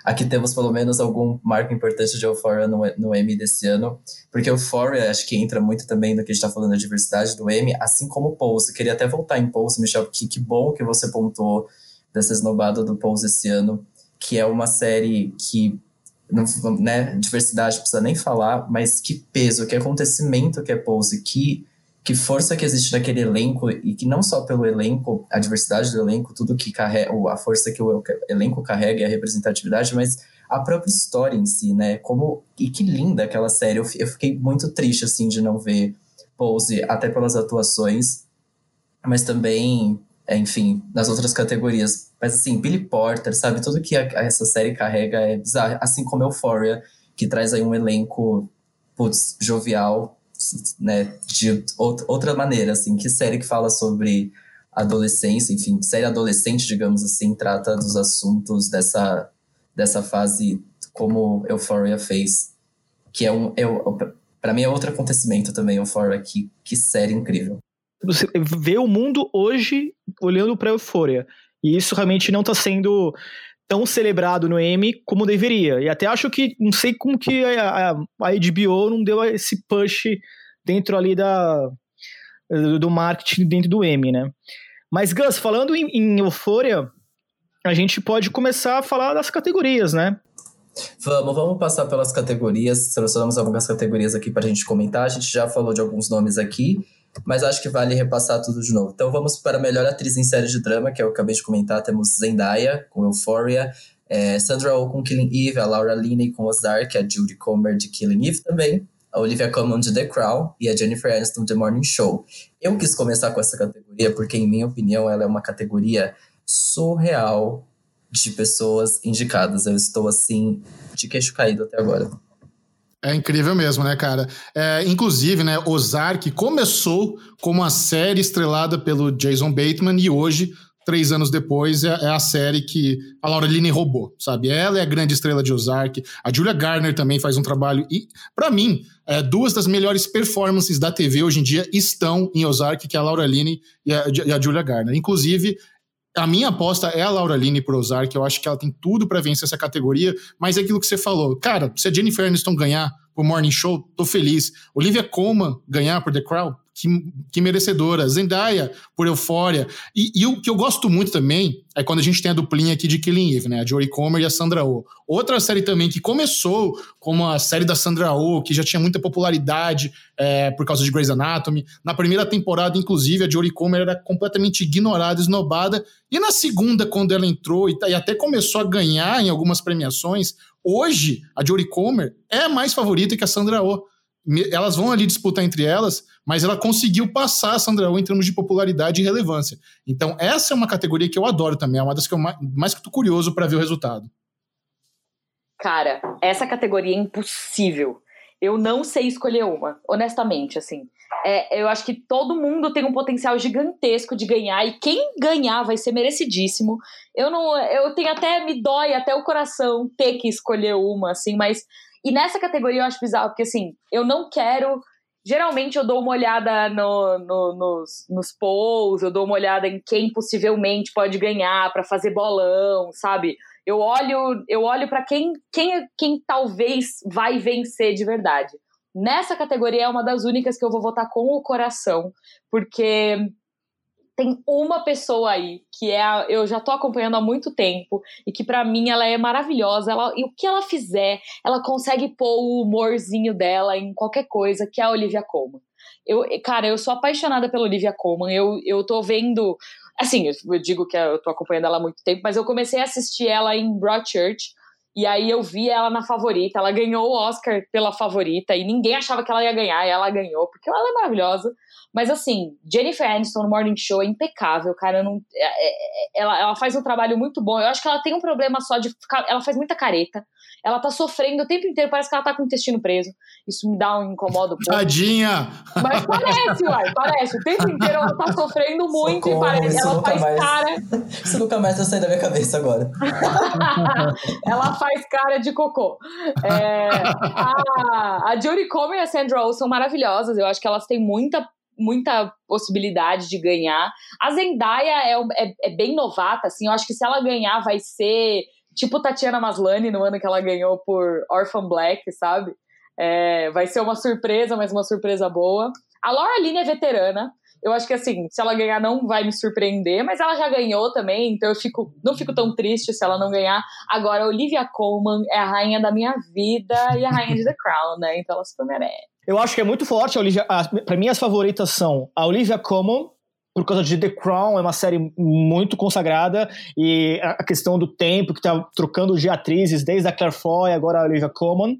Aqui temos pelo menos algum marco importante de Euphoria no, no Emmy desse ano, porque Euphoria acho que entra muito também no que a gente está falando da diversidade do Emmy, assim como Pose. Queria até voltar em Pose, Michel, que, que bom que você pontuou dessa esnobada do Pose esse ano, que é uma série que não, né, diversidade precisa nem falar, mas que peso, que acontecimento que é Pose, que que força que existe naquele elenco e que não só pelo elenco, a diversidade do elenco, tudo que carrega, a força que o elenco carrega e a representatividade, mas a própria história em si, né? Como e que linda aquela série. Eu, eu fiquei muito triste assim de não ver Pose até pelas atuações, mas também, enfim, nas outras categorias. Mas assim, Billy Porter, sabe, tudo que a, essa série carrega é bizarro, assim como Euphoria, que traz aí um elenco putz, jovial, né, de outra maneira, assim, que série que fala sobre adolescência, enfim, série adolescente, digamos assim, trata dos assuntos dessa, dessa fase como Euphoria fez, que é um, é, para mim é outro acontecimento também, Euphoria, que, que série incrível. Você vê o mundo hoje olhando para Euphoria, e isso realmente não está sendo tão celebrado no Emmy como deveria. E até acho que, não sei como que a, a, a HBO não deu esse push dentro ali da, do marketing dentro do Emmy, né? Mas, Gus, falando em, em Euphoria, a gente pode começar a falar das categorias, né? Vamos, vamos passar pelas categorias. Selecionamos algumas categorias aqui para a gente comentar. A gente já falou de alguns nomes aqui mas acho que vale repassar tudo de novo. Então vamos para a melhor atriz em série de drama, que eu acabei de comentar. Temos Zendaya, com Euphoria, é, Sandra Oh com Killing Eve, a Laura Linney com Ozark, a Judy Comer de Killing Eve também, a Olivia Colman de The Crown e a Jennifer Aniston de Morning Show. Eu quis começar com essa categoria porque, em minha opinião, ela é uma categoria surreal de pessoas indicadas. Eu estou, assim, de queixo caído até agora. É incrível mesmo, né, cara? É, inclusive, né, Ozark começou como uma série estrelada pelo Jason Bateman e hoje, três anos depois, é, é a série que a Laura Linney roubou, sabe? Ela é a grande estrela de Ozark. A Julia Garner também faz um trabalho e, para mim, é, duas das melhores performances da TV hoje em dia estão em Ozark, que é a Laura Linney e a, e a Julia Garner. Inclusive, a minha aposta é a Laura Linney pro Ozark, eu acho que ela tem tudo para vencer essa categoria, mas é aquilo que você falou. Cara, se a Jennifer Aniston ganhar por Morning Show, tô feliz. Olivia Colman ganhar por The Crown, que, que merecedora. Zendaya, por Eufória. E, e, o que eu gosto muito também é quando a gente tem a duplinha aqui de Killing Eve, né? A Jory Comer e a Sandra Oh. Outra série também que começou como a série da Sandra Oh, que já tinha muita popularidade é, por causa de Grey's Anatomy. Na primeira temporada, inclusive, a Jory Comer era completamente ignorada, esnobada. E na segunda, quando ela entrou e, e até começou a ganhar em algumas premiações, hoje a Jory Comer é mais favorita que a Sandra Oh elas vão ali disputar entre elas, mas ela conseguiu passar a Sandra Oh em termos de popularidade e relevância. Então, essa é uma categoria que eu adoro também, é uma das que eu mais, mais que tô curioso para ver o resultado. Cara, essa categoria é impossível. Eu não sei escolher uma, honestamente, assim. É, eu acho que todo mundo tem um potencial gigantesco de ganhar e quem ganhar vai ser merecidíssimo. Eu não, eu tenho até me dói até o coração ter que escolher uma, assim, mas e nessa categoria eu acho bizarro, porque assim, eu não quero. Geralmente eu dou uma olhada no, no, nos, nos polls, eu dou uma olhada em quem possivelmente pode ganhar para fazer bolão, sabe? Eu olho, eu olho para quem, quem, quem talvez vai vencer de verdade. Nessa categoria é uma das únicas que eu vou votar com o coração, porque tem uma pessoa aí que é a, eu já tô acompanhando há muito tempo e que para mim ela é maravilhosa. Ela, e o que ela fizer, ela consegue pôr o humorzinho dela em qualquer coisa, que é a Olivia Colman. Eu, cara, eu sou apaixonada pela Olivia Colman. Eu, eu tô vendo. Assim, eu digo que eu tô acompanhando ela há muito tempo, mas eu comecei a assistir ela em Broadchurch. E aí eu vi ela na favorita. Ela ganhou o Oscar pela favorita e ninguém achava que ela ia ganhar, e ela ganhou, porque ela é maravilhosa. Mas assim, Jennifer Aniston no Morning Show é impecável, cara. Não, é, é, é, ela, ela faz um trabalho muito bom. Eu acho que ela tem um problema só de ficar. Ela faz muita careta. Ela tá sofrendo o tempo inteiro, parece que ela tá com o intestino preso. Isso me dá um incomodo. Tadinha! Mas parece, uai, parece. O tempo inteiro ela tá sofrendo muito Socorro, e parece. Ela faz mais, cara. Isso nunca mais vai sair da minha cabeça agora. ela faz cara de cocô. É, a, a Jodie Comer e a Sandra Oh são maravilhosas. Eu acho que elas têm muita muita possibilidade de ganhar. A Zendaya é, é, é, bem novata, assim, eu acho que se ela ganhar vai ser tipo Tatiana Maslany no ano que ela ganhou por Orphan Black, sabe? É, vai ser uma surpresa, mas uma surpresa boa. A Laura Linney é veterana. Eu acho que assim, se ela ganhar não vai me surpreender, mas ela já ganhou também, então eu fico, não fico tão triste se ela não ganhar. Agora, Olivia Colman é a rainha da minha vida e a rainha de The Crown, né? Então ela se merece. Eu acho que é muito forte. Para mim, as favoritas são a Olivia Colman, por causa de The Crown, é uma série muito consagrada, e a questão do tempo, que tá trocando de atrizes, desde a Claire Foy, agora a Olivia Colman.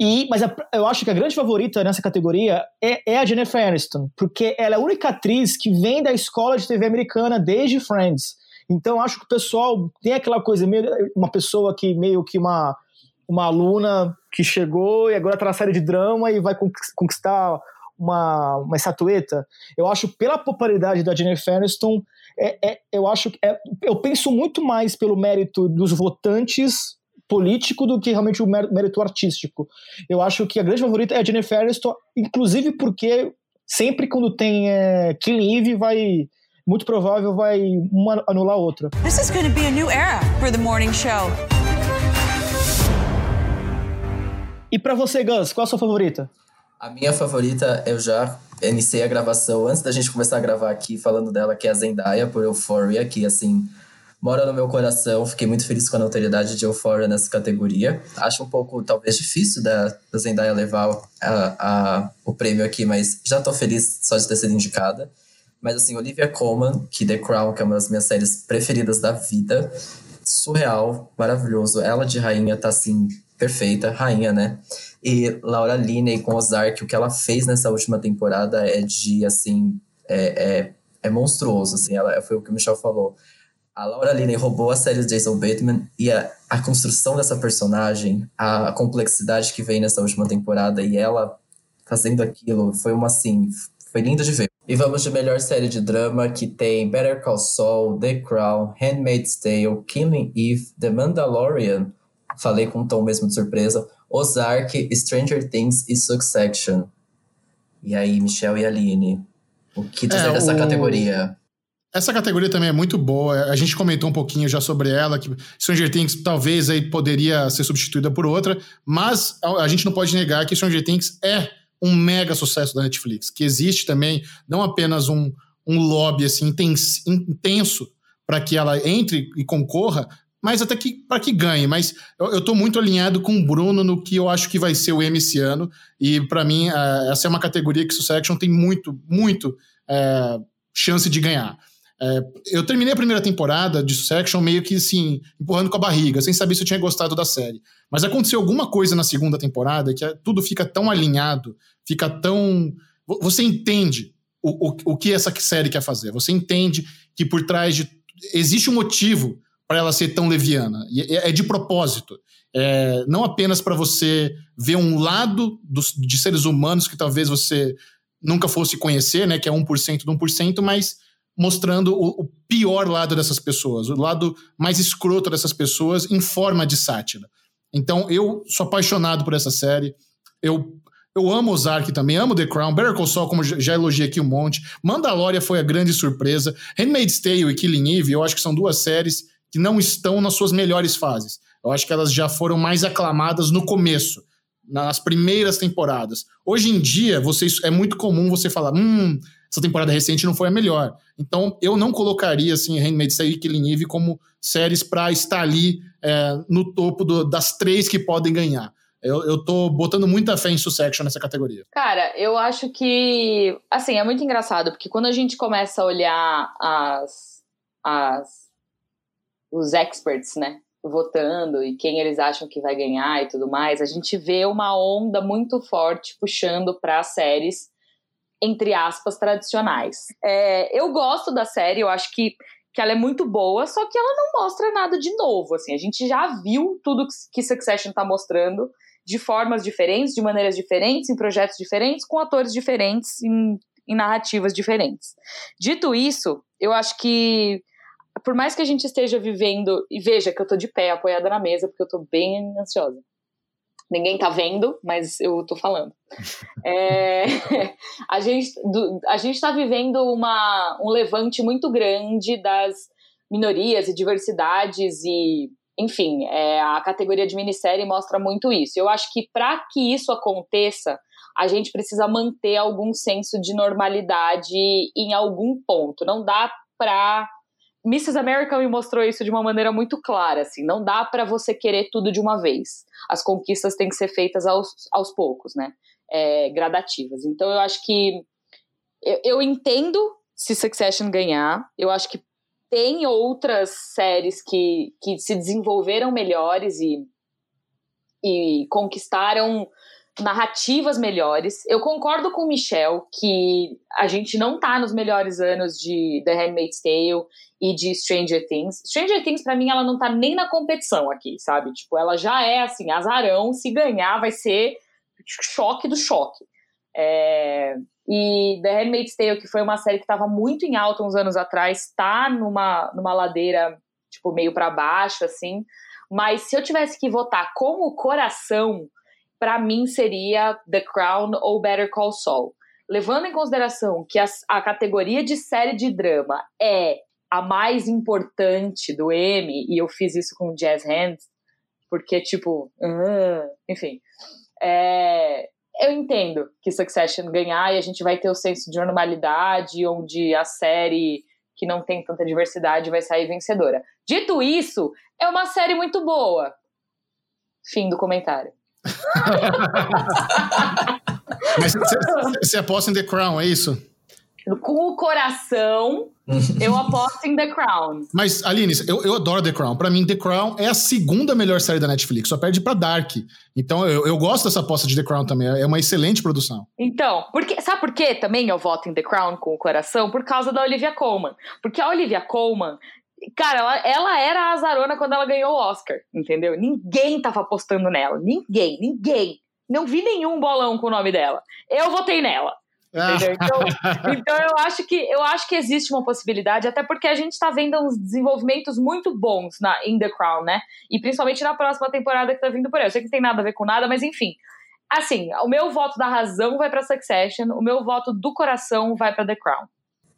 E, mas a, eu acho que a grande favorita nessa categoria é, é, a Jennifer Aniston, porque ela é a única atriz que vem da escola de TV americana desde Friends. Então acho que o pessoal tem aquela coisa, meio, uma pessoa que meio que uma, uma aluna que chegou e agora está na série de drama e vai conquistar uma, uma estatueta. Eu acho, pela popularidade da Jennifer Aniston, é, é, eu acho é, eu penso muito mais pelo mérito dos votantes político do que realmente o mérito artístico. Eu acho que a grande favorita é a Jennifer Aniston, inclusive porque sempre quando tem é, Killing Eve vai muito provável vai uma anular a outra. This is going to be a new era for the morning show. E para você, Gus, qual a sua favorita? A minha favorita, eu já iniciei a gravação antes da gente começar a gravar aqui, falando dela, que é a Zendaya, por Euphoria, que, assim, mora no meu coração. Fiquei muito feliz com a notoriedade de Euphoria nessa categoria. Acho um pouco, talvez, difícil da, da Zendaya levar a, a, o prêmio aqui, mas já tô feliz só de ter sido indicada. Mas, assim, Olivia Colman, que The Crown, que é uma das minhas séries preferidas da vida, surreal, maravilhoso. Ela de rainha tá, assim, perfeita, rainha, né? E Laura Linney com Ozark, o que ela fez nessa última temporada é de, assim, é, é, é monstruoso, assim, ela, foi o que o Michel falou. A Laura Linney roubou a série de Jason Bateman e a, a construção dessa personagem, a complexidade que vem nessa última temporada e ela fazendo aquilo, foi uma, assim, foi lindo de ver. E vamos de melhor série de drama que tem Better Call Saul, The Crown, Handmaid's Tale, Killing Eve, The Mandalorian, falei com um tom mesmo de surpresa, Ozark, Stranger Things e Succession. E aí, Michel e Aline, o que dizer é, dessa o... categoria? Essa categoria também é muito boa. A gente comentou um pouquinho já sobre ela, que Stranger Things talvez aí poderia ser substituída por outra, mas a gente não pode negar que Stranger Things é um mega sucesso da Netflix, que existe também não apenas um, um lobby assim intenso para que ela entre e concorra, mas até que para que ganhe. Mas eu, estou muito alinhado com o Bruno no que eu acho que vai ser o M esse ano. E para mim, uh, essa é uma categoria que Succession tem muito, muito uh, chance de ganhar. Uh, eu terminei a primeira temporada de Succession meio que assim, empurrando com a barriga, sem saber se eu tinha gostado da série. Mas aconteceu alguma coisa na segunda temporada que tudo fica tão alinhado, fica tão. Você entende o, o, o que essa série quer fazer. Você entende que por trás de. Existe um motivo para ela ser tão leviana. E é, é de propósito. É, não apenas para você ver um lado dos, de seres humanos que talvez você nunca fosse conhecer, né, que é 1% de 1%, mas mostrando o, o, pior lado dessas pessoas, o lado mais escroto dessas pessoas em forma de sátira. Então, eu sou apaixonado por essa série. Eu eu amo Ozark também, amo The Crown, Better Call Saul, como já elogiei aqui um monte. Mandalorian foi a grande surpresa. Handmaid's Tale e Killing Eve, eu acho que são duas séries que não estão nas suas melhores fases. Eu acho que elas já foram mais aclamadas no começo, nas primeiras temporadas. Hoje em dia, vocês, é muito comum você falar, hum, essa temporada recente não foi a melhor. Então, eu não colocaria assim Handmaid's Tale e Killing Eve como séries para estar ali é, no topo do, das três que podem ganhar. Eu, eu tô botando muita fé em Succession nessa categoria. Cara, eu acho que, assim, é muito engraçado, porque quando a gente começa a olhar as, as os experts, né? Votando e quem eles acham que vai ganhar e tudo mais, a gente vê uma onda muito forte puxando para séries, entre aspas, tradicionais. É, eu gosto da série, eu acho que, que ela é muito boa, só que ela não mostra nada de novo. Assim, a gente já viu tudo que Succession está mostrando de formas diferentes, de maneiras diferentes, em projetos diferentes, com atores diferentes, em, em narrativas diferentes. Dito isso, eu acho que por mais que a gente esteja vivendo, e veja que eu tô de pé, apoiada na mesa, porque eu tô bem ansiosa. Ninguém tá vendo, mas eu tô falando. É, a, gente, a gente tá vivendo uma, um levante muito grande das minorias e diversidades e enfim, é, a categoria de minissérie mostra muito isso. Eu acho que para que isso aconteça, a gente precisa manter algum senso de normalidade em algum ponto. Não dá para Mrs. America me mostrou isso de uma maneira muito clara, assim, não dá para você querer tudo de uma vez. As conquistas têm que ser feitas aos, aos poucos, né? É, gradativas. Então eu acho que eu, eu entendo se Succession ganhar, eu acho que tem outras séries que, que se desenvolveram melhores e, e conquistaram narrativas melhores. Eu concordo com o Michel que a gente não tá nos melhores anos de The Handmaid's Tale e de Stranger Things. Stranger Things, para mim, ela não tá nem na competição aqui, sabe? Tipo, ela já é assim, azarão. Se ganhar, vai ser choque do choque. É... E The Handmaid's Tale, que foi uma série que tava muito em alta uns anos atrás, tá numa, numa ladeira, tipo, meio para baixo, assim. Mas se eu tivesse que votar como coração para mim seria The Crown ou Better Call Saul. Levando em consideração que a, a categoria de série de drama é a mais importante do Emmy, e eu fiz isso com Jazz Hands, porque, tipo, uh, enfim, é, eu entendo que Succession ganhar e a gente vai ter o senso de normalidade, onde a série que não tem tanta diversidade vai sair vencedora. Dito isso, é uma série muito boa. Fim do comentário. Mas você aposta em The Crown, é isso? Com o coração, eu aposto em The Crown. Mas, Aline, eu, eu adoro The Crown. Pra mim, The Crown é a segunda melhor série da Netflix, só perde pra Dark. Então, eu, eu gosto dessa aposta de The Crown também. É uma excelente produção. Então, porque, sabe por que também eu voto em The Crown com o coração? Por causa da Olivia Colman. Porque a Olivia Colman Cara, ela, ela era a azarona quando ela ganhou o Oscar, entendeu? Ninguém tava apostando nela. Ninguém, ninguém. Não vi nenhum bolão com o nome dela. Eu votei nela. Entendeu? Então, então eu acho que eu acho que existe uma possibilidade, até porque a gente está vendo uns desenvolvimentos muito bons na in The Crown, né? E principalmente na próxima temporada que tá vindo por aí. Eu sei que não tem nada a ver com nada, mas enfim. Assim, o meu voto da razão vai para Succession, o meu voto do coração vai para The Crown.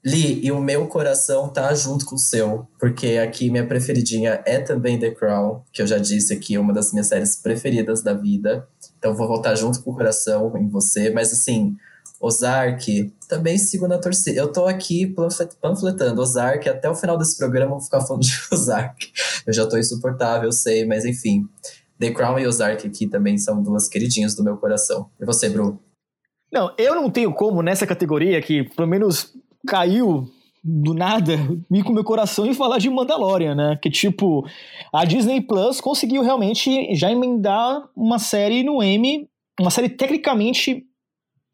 Li, e o meu coração tá junto com o seu, porque aqui minha preferidinha é também The Crown, que eu já disse aqui, é uma das minhas séries preferidas da vida. Então vou voltar junto com o coração em você, mas assim, Ozark, também sigo na torcida. Eu tô aqui panfletando Ozark, até o final desse programa eu vou ficar falando de Ozark. Eu já tô insuportável, eu sei, mas enfim. The Crown e Ozark aqui também são duas queridinhas do meu coração. E você, Bru? Não, eu não tenho como nessa categoria que, pelo menos caiu do nada vir com meu coração e falar de Mandalorian, né? Que tipo, a Disney Plus conseguiu realmente já emendar uma série no M, uma série tecnicamente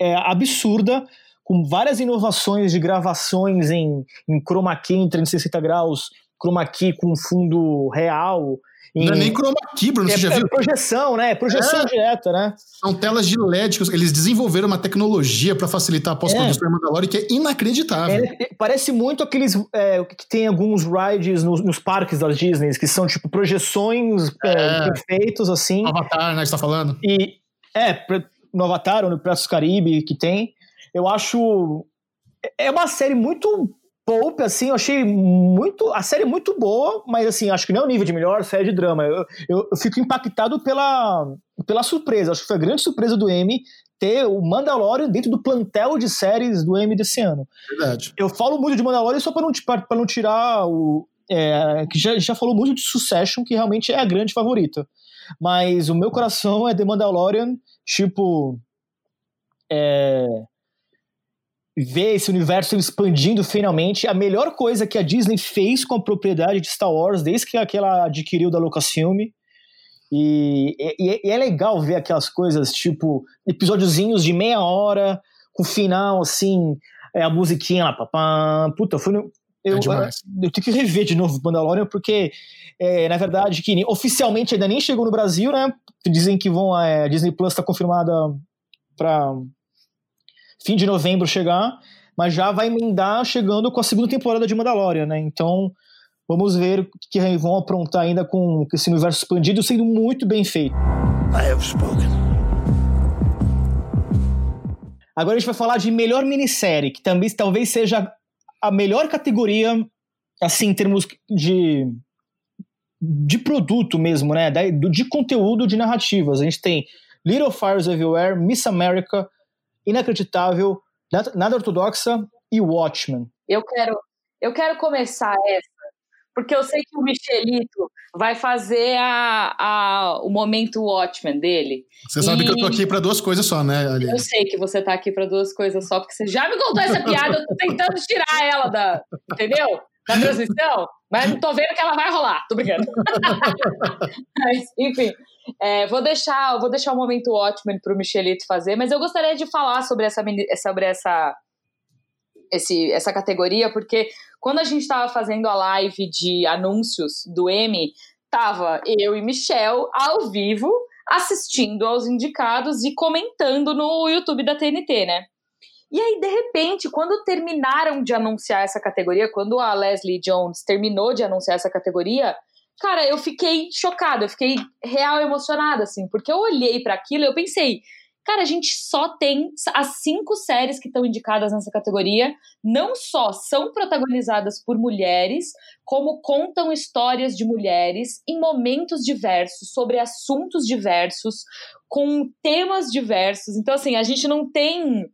é, absurda, com várias inovações de gravações em, em chroma key em 360 graus, chroma key com fundo real, em... Não é nem chroma key, Bruno, é, você já é viu? projeção, né? Projeção é. direta, né? São telas de LED. Eles desenvolveram uma tecnologia para facilitar a pós-produção é. Mandalorian que é inacreditável. É, parece muito aqueles é, que tem alguns rides nos, nos, parques das Disney, que são tipo projeções é, perfeitos, assim. Avatar, né? Você tá falando? E, é, no Avatar ou no do Caribe que tem. Eu acho. É uma série muito Pope, assim, eu achei muito. A série muito boa, mas assim, acho que não é o nível de melhor série de drama. Eu, eu, eu, fico impactado pela, pela surpresa. Acho que foi a grande surpresa do M ter o Mandalorian dentro do plantel de séries do M desse ano. Verdade. Eu falo muito de Mandalorian só para não, pra não tirar o. É, que já, já falou muito de Succession, que realmente é a grande favorita. Mas o meu coração é The Mandalorian, tipo. É, ver esse universo expandindo finalmente. A melhor coisa que a Disney fez com a propriedade de Star Wars desde que ela adquiriu da Lucasfilm. E, e, e é legal ver aquelas coisas, tipo, episódiozinhos de meia hora, com final, assim, é, a musiquinha lá, papá. Puta, no, eu, é eu, tenho que rever de novo Mandalorian, porque, é, na verdade, que oficialmente ainda nem chegou no Brasil, né? Dizem que vão. É, a Disney Plus está confirmada para fim de novembro chegar, mas já vai emendar chegando com a segunda temporada de Mandalorian, né? Então, vamos ver o que vão aprontar ainda com esse universo expandido sendo muito bem feito. I have spoken. Agora a gente vai falar de melhor minissérie, que também talvez seja a melhor categoria, assim, em termos de, de produto mesmo, né? De conteúdo, de narrativas. A gente tem Little Fires Everywhere, Miss America, Inacreditável, Nada Ortodoxa e Watchmen. Eu quero, eu quero começar essa, porque eu sei que o Michelito vai fazer a, a, o momento Watchmen dele. Você e... sabe que eu tô aqui para duas coisas só, né, Ali? Eu sei que você tá aqui para duas coisas só, porque você já me contou essa piada, eu tô tentando tirar ela da. Entendeu? Da transmissão, mas não tô vendo que ela vai rolar, tô brincando. mas, enfim, é, vou deixar, vou deixar o um momento ótimo para o Michelito fazer, mas eu gostaria de falar sobre essa sobre essa esse, essa categoria, porque quando a gente estava fazendo a live de anúncios do M, tava eu e Michel ao vivo assistindo aos indicados e comentando no YouTube da TNT, né? E aí, de repente, quando terminaram de anunciar essa categoria, quando a Leslie Jones terminou de anunciar essa categoria, cara, eu fiquei chocada, eu fiquei real emocionada, assim, porque eu olhei para aquilo e eu pensei, cara, a gente só tem as cinco séries que estão indicadas nessa categoria, não só são protagonizadas por mulheres, como contam histórias de mulheres em momentos diversos, sobre assuntos diversos, com temas diversos. Então, assim, a gente não tem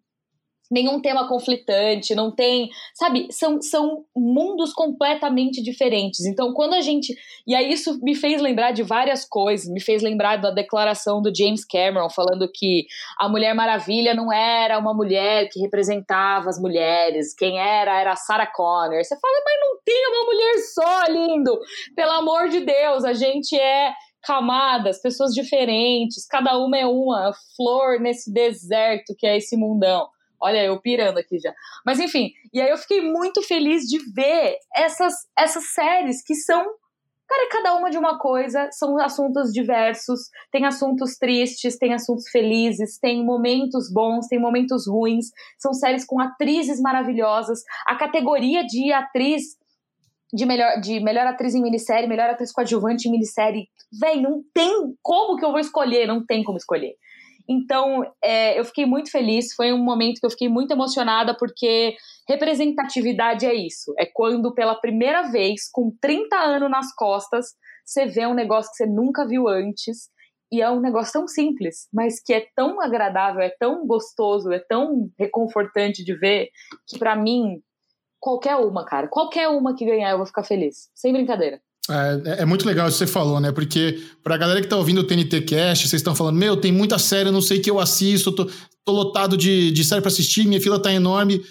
nenhum tema conflitante, não tem, sabe, são, são mundos completamente diferentes. Então, quando a gente, e aí isso me fez lembrar de várias coisas, me fez lembrar da declaração do James Cameron falando que a Mulher Maravilha não era uma mulher que representava as mulheres, quem era era a Sarah Connor. Você fala, mas não tem uma mulher só, lindo. Pelo amor de Deus, a gente é camadas, pessoas diferentes, cada uma é uma flor nesse deserto que é esse mundão. Olha, eu pirando aqui já. Mas enfim, e aí eu fiquei muito feliz de ver essas, essas séries que são, cara, cada uma de uma coisa, são assuntos diversos, tem assuntos tristes, tem assuntos felizes, tem momentos bons, tem momentos ruins, são séries com atrizes maravilhosas. A categoria de atriz de melhor, de melhor atriz em minissérie, melhor atriz coadjuvante em minissérie, véi, não tem como que eu vou escolher, não tem como escolher. Então, é, eu fiquei muito feliz. Foi um momento que eu fiquei muito emocionada, porque representatividade é isso. É quando, pela primeira vez, com 30 anos nas costas, você vê um negócio que você nunca viu antes. E é um negócio tão simples, mas que é tão agradável, é tão gostoso, é tão reconfortante de ver, que para mim, qualquer uma, cara, qualquer uma que ganhar, eu vou ficar feliz. Sem brincadeira. É, é, muito legal isso que você falou, né? Porque pra galera que tá ouvindo o TNT Cast, vocês estão falando, meu, tem muita série, eu não sei que eu assisto, tô, tô lotado de, de série pra assistir, minha fila tá enorme.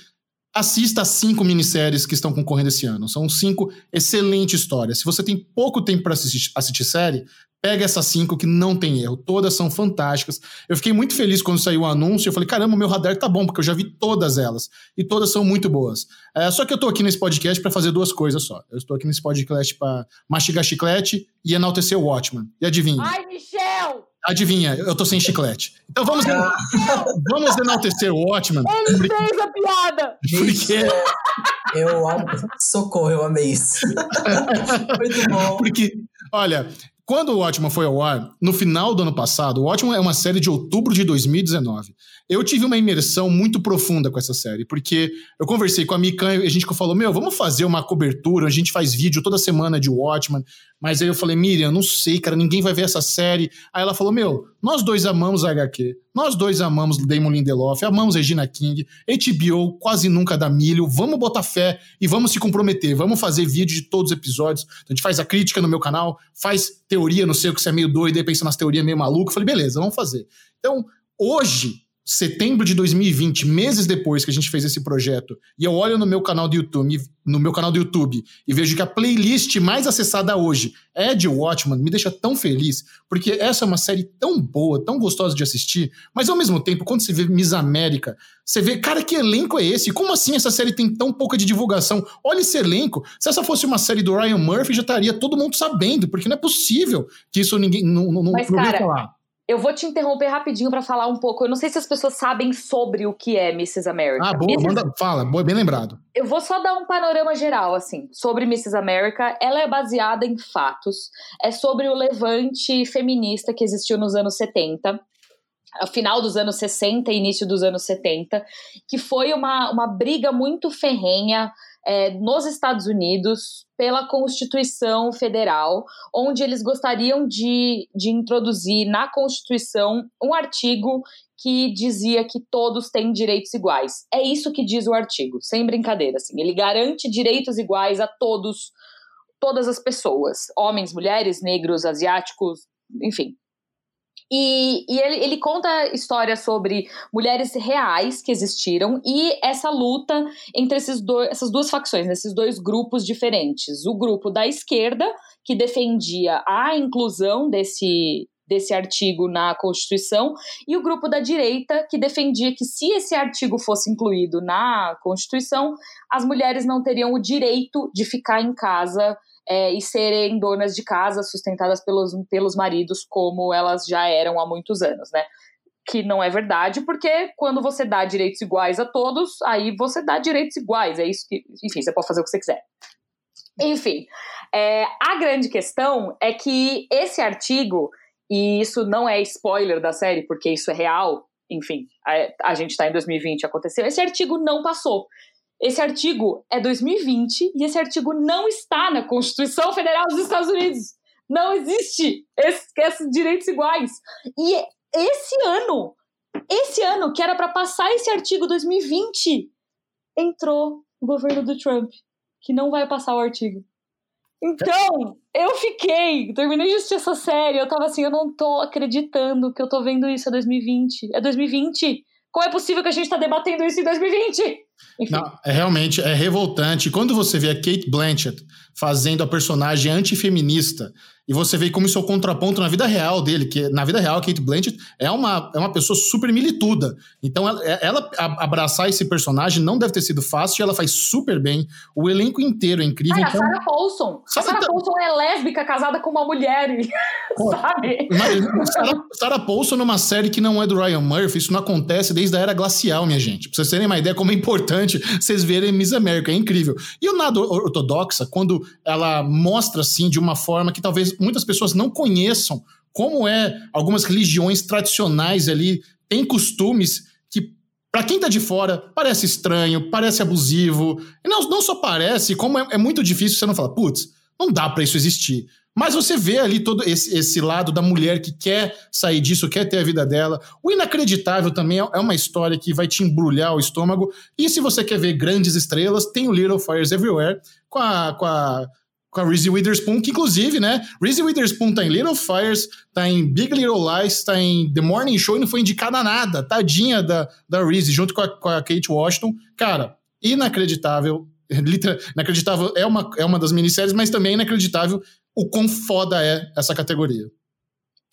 Assista as cinco minisséries que estão concorrendo esse ano. São cinco excelentes histórias. Se você tem pouco tempo para assistir, assistir série, Pega essas cinco que não tem erro, todas são fantásticas. Eu fiquei muito feliz quando saiu o anúncio. Eu falei, caramba, meu radar tá bom, porque eu já vi todas elas. E todas são muito boas. É, só que eu tô aqui nesse podcast para fazer duas coisas só. Eu estou aqui nesse podcast para mastigar chiclete e enaltecer o Watchman. E adivinha? Ai, Michel! Adivinha, eu tô sem chiclete. Então vamos, vamos enaltecer o Watchman. Ele porque... fez a piada! Porque. Eu socorro, eu amei isso. Muito bom. Porque, olha, quando o Watchmen foi ao ar, no final do ano passado, o Watchmen é uma série de outubro de 2019. Eu tive uma imersão muito profunda com essa série, porque eu conversei com a Mika e a gente falou: Meu, vamos fazer uma cobertura, a gente faz vídeo toda semana de Watchmen. Mas aí eu falei: Miriam, não sei, cara, ninguém vai ver essa série. Aí ela falou: Meu, nós dois amamos a HQ, nós dois amamos Damon Lindelof, amamos Regina King, HBO quase nunca dá milho, vamos botar fé e vamos se comprometer, vamos fazer vídeo de todos os episódios. A gente faz a crítica no meu canal, faz teoria, não sei o que você é meio doido, aí pensa nas teorias meio maluco. Eu falei: Beleza, vamos fazer. Então, hoje, setembro de 2020, meses depois que a gente fez esse projeto, e eu olho no meu canal do YouTube, no meu canal do YouTube e vejo que a playlist mais acessada hoje é de Watchmen, me deixa tão feliz, porque essa é uma série tão boa, tão gostosa de assistir, mas ao mesmo tempo, quando você vê Miss América, você vê, cara, que elenco é esse? Como assim essa série tem tão pouca de divulgação? Olha esse elenco. Se essa fosse uma série do Ryan Murphy, já estaria todo mundo sabendo, porque não é possível que isso ninguém não, não, mas, não cara, falar. Eu vou te interromper rapidinho para falar um pouco. Eu não sei se as pessoas sabem sobre o que é Mrs. America. Ah, boa, Mrs. manda, fala, boa, bem lembrado. Eu vou só dar um panorama geral, assim, sobre Mrs. America. Ela é baseada em fatos. É sobre o levante feminista que existiu nos anos 70 final dos anos 60 e início dos anos 70, que foi uma, uma briga muito ferrenha é, nos Estados Unidos pela Constituição Federal, onde eles gostariam de, de introduzir na Constituição um artigo que dizia que todos têm direitos iguais. É isso que diz o artigo, sem brincadeira. Assim. Ele garante direitos iguais a todos, todas as pessoas, homens, mulheres, negros, asiáticos, enfim, e, e ele, ele, conta histórias sobre mulheres reais que existiram e essa luta entre esses dois, essas duas facções, esses dois grupos diferentes. O grupo da esquerda, que defendia a inclusão desse, desse artigo na Constituição, e o grupo da direita, que defendia que se esse artigo fosse incluído na Constituição, as mulheres não teriam o direito de ficar em casa é, e serem donas de casa sustentadas pelos, pelos maridos como elas já eram há muitos anos, né? Que não é verdade, porque quando você dá direitos iguais a todos, aí você dá direitos iguais. É isso que, enfim, você pode fazer o que você quiser. Enfim, é, a grande questão é que esse artigo, e isso não é spoiler da série, porque isso é real, enfim, a, a gente está em 2020, aconteceu, esse artigo não passou. Esse artigo é 2020 e esse artigo não está na Constituição Federal dos Estados Unidos. Não existe esse, esses direitos iguais. E esse ano, esse ano que era para passar esse artigo 2020, entrou o governo do Trump, que não vai passar o artigo. Então, eu fiquei, terminei de assistir essa série, eu tava assim, eu não tô acreditando que eu tô vendo isso, é 2020. É 2020? Como é possível que a gente tá debatendo isso em 2020? Não, é realmente é revoltante. Quando você vê a Kate Blanchett fazendo a personagem antifeminista e você vê como isso é o contraponto na vida real dele, que na vida real Kate Blanchett é uma, é uma pessoa super milituda. Então ela, é, ela abraçar esse personagem não deve ter sido fácil e ela faz super bem. O elenco inteiro é incrível. Cara, então... a Sarah Paulson. a Sarah tá... Paulson é lésbica, casada com uma mulher, Pô, sabe? Sarah, Sarah Paulson numa série que não é do Ryan Murphy, isso não acontece desde a Era Glacial, minha gente. Pra vocês terem uma ideia como é importante vocês verem Miss América, é incrível. E o Nado Ortodoxa, quando ela mostra assim de uma forma que talvez muitas pessoas não conheçam como é algumas religiões tradicionais ali têm costumes que para quem tá de fora, parece estranho, parece abusivo. E não, não só parece, como é, é muito difícil você não falar, putz, não dá para isso existir. Mas você vê ali todo esse, esse lado da mulher que quer sair disso, quer ter a vida dela. O inacreditável também é, é uma história que vai te embrulhar o estômago. E se você quer ver grandes estrelas, tem o Little Fires Everywhere com a, com a com a Reese Witherspoon, que inclusive, né, Reese Witherspoon tá em Little Fires, tá em Big Little Lies, tá em The Morning Show e não foi indicada nada, tadinha da, da Reese, junto com a, com a Kate Washington. Cara, inacreditável, inacreditável é uma, é uma das minisséries, mas também é inacreditável o quão foda é essa categoria.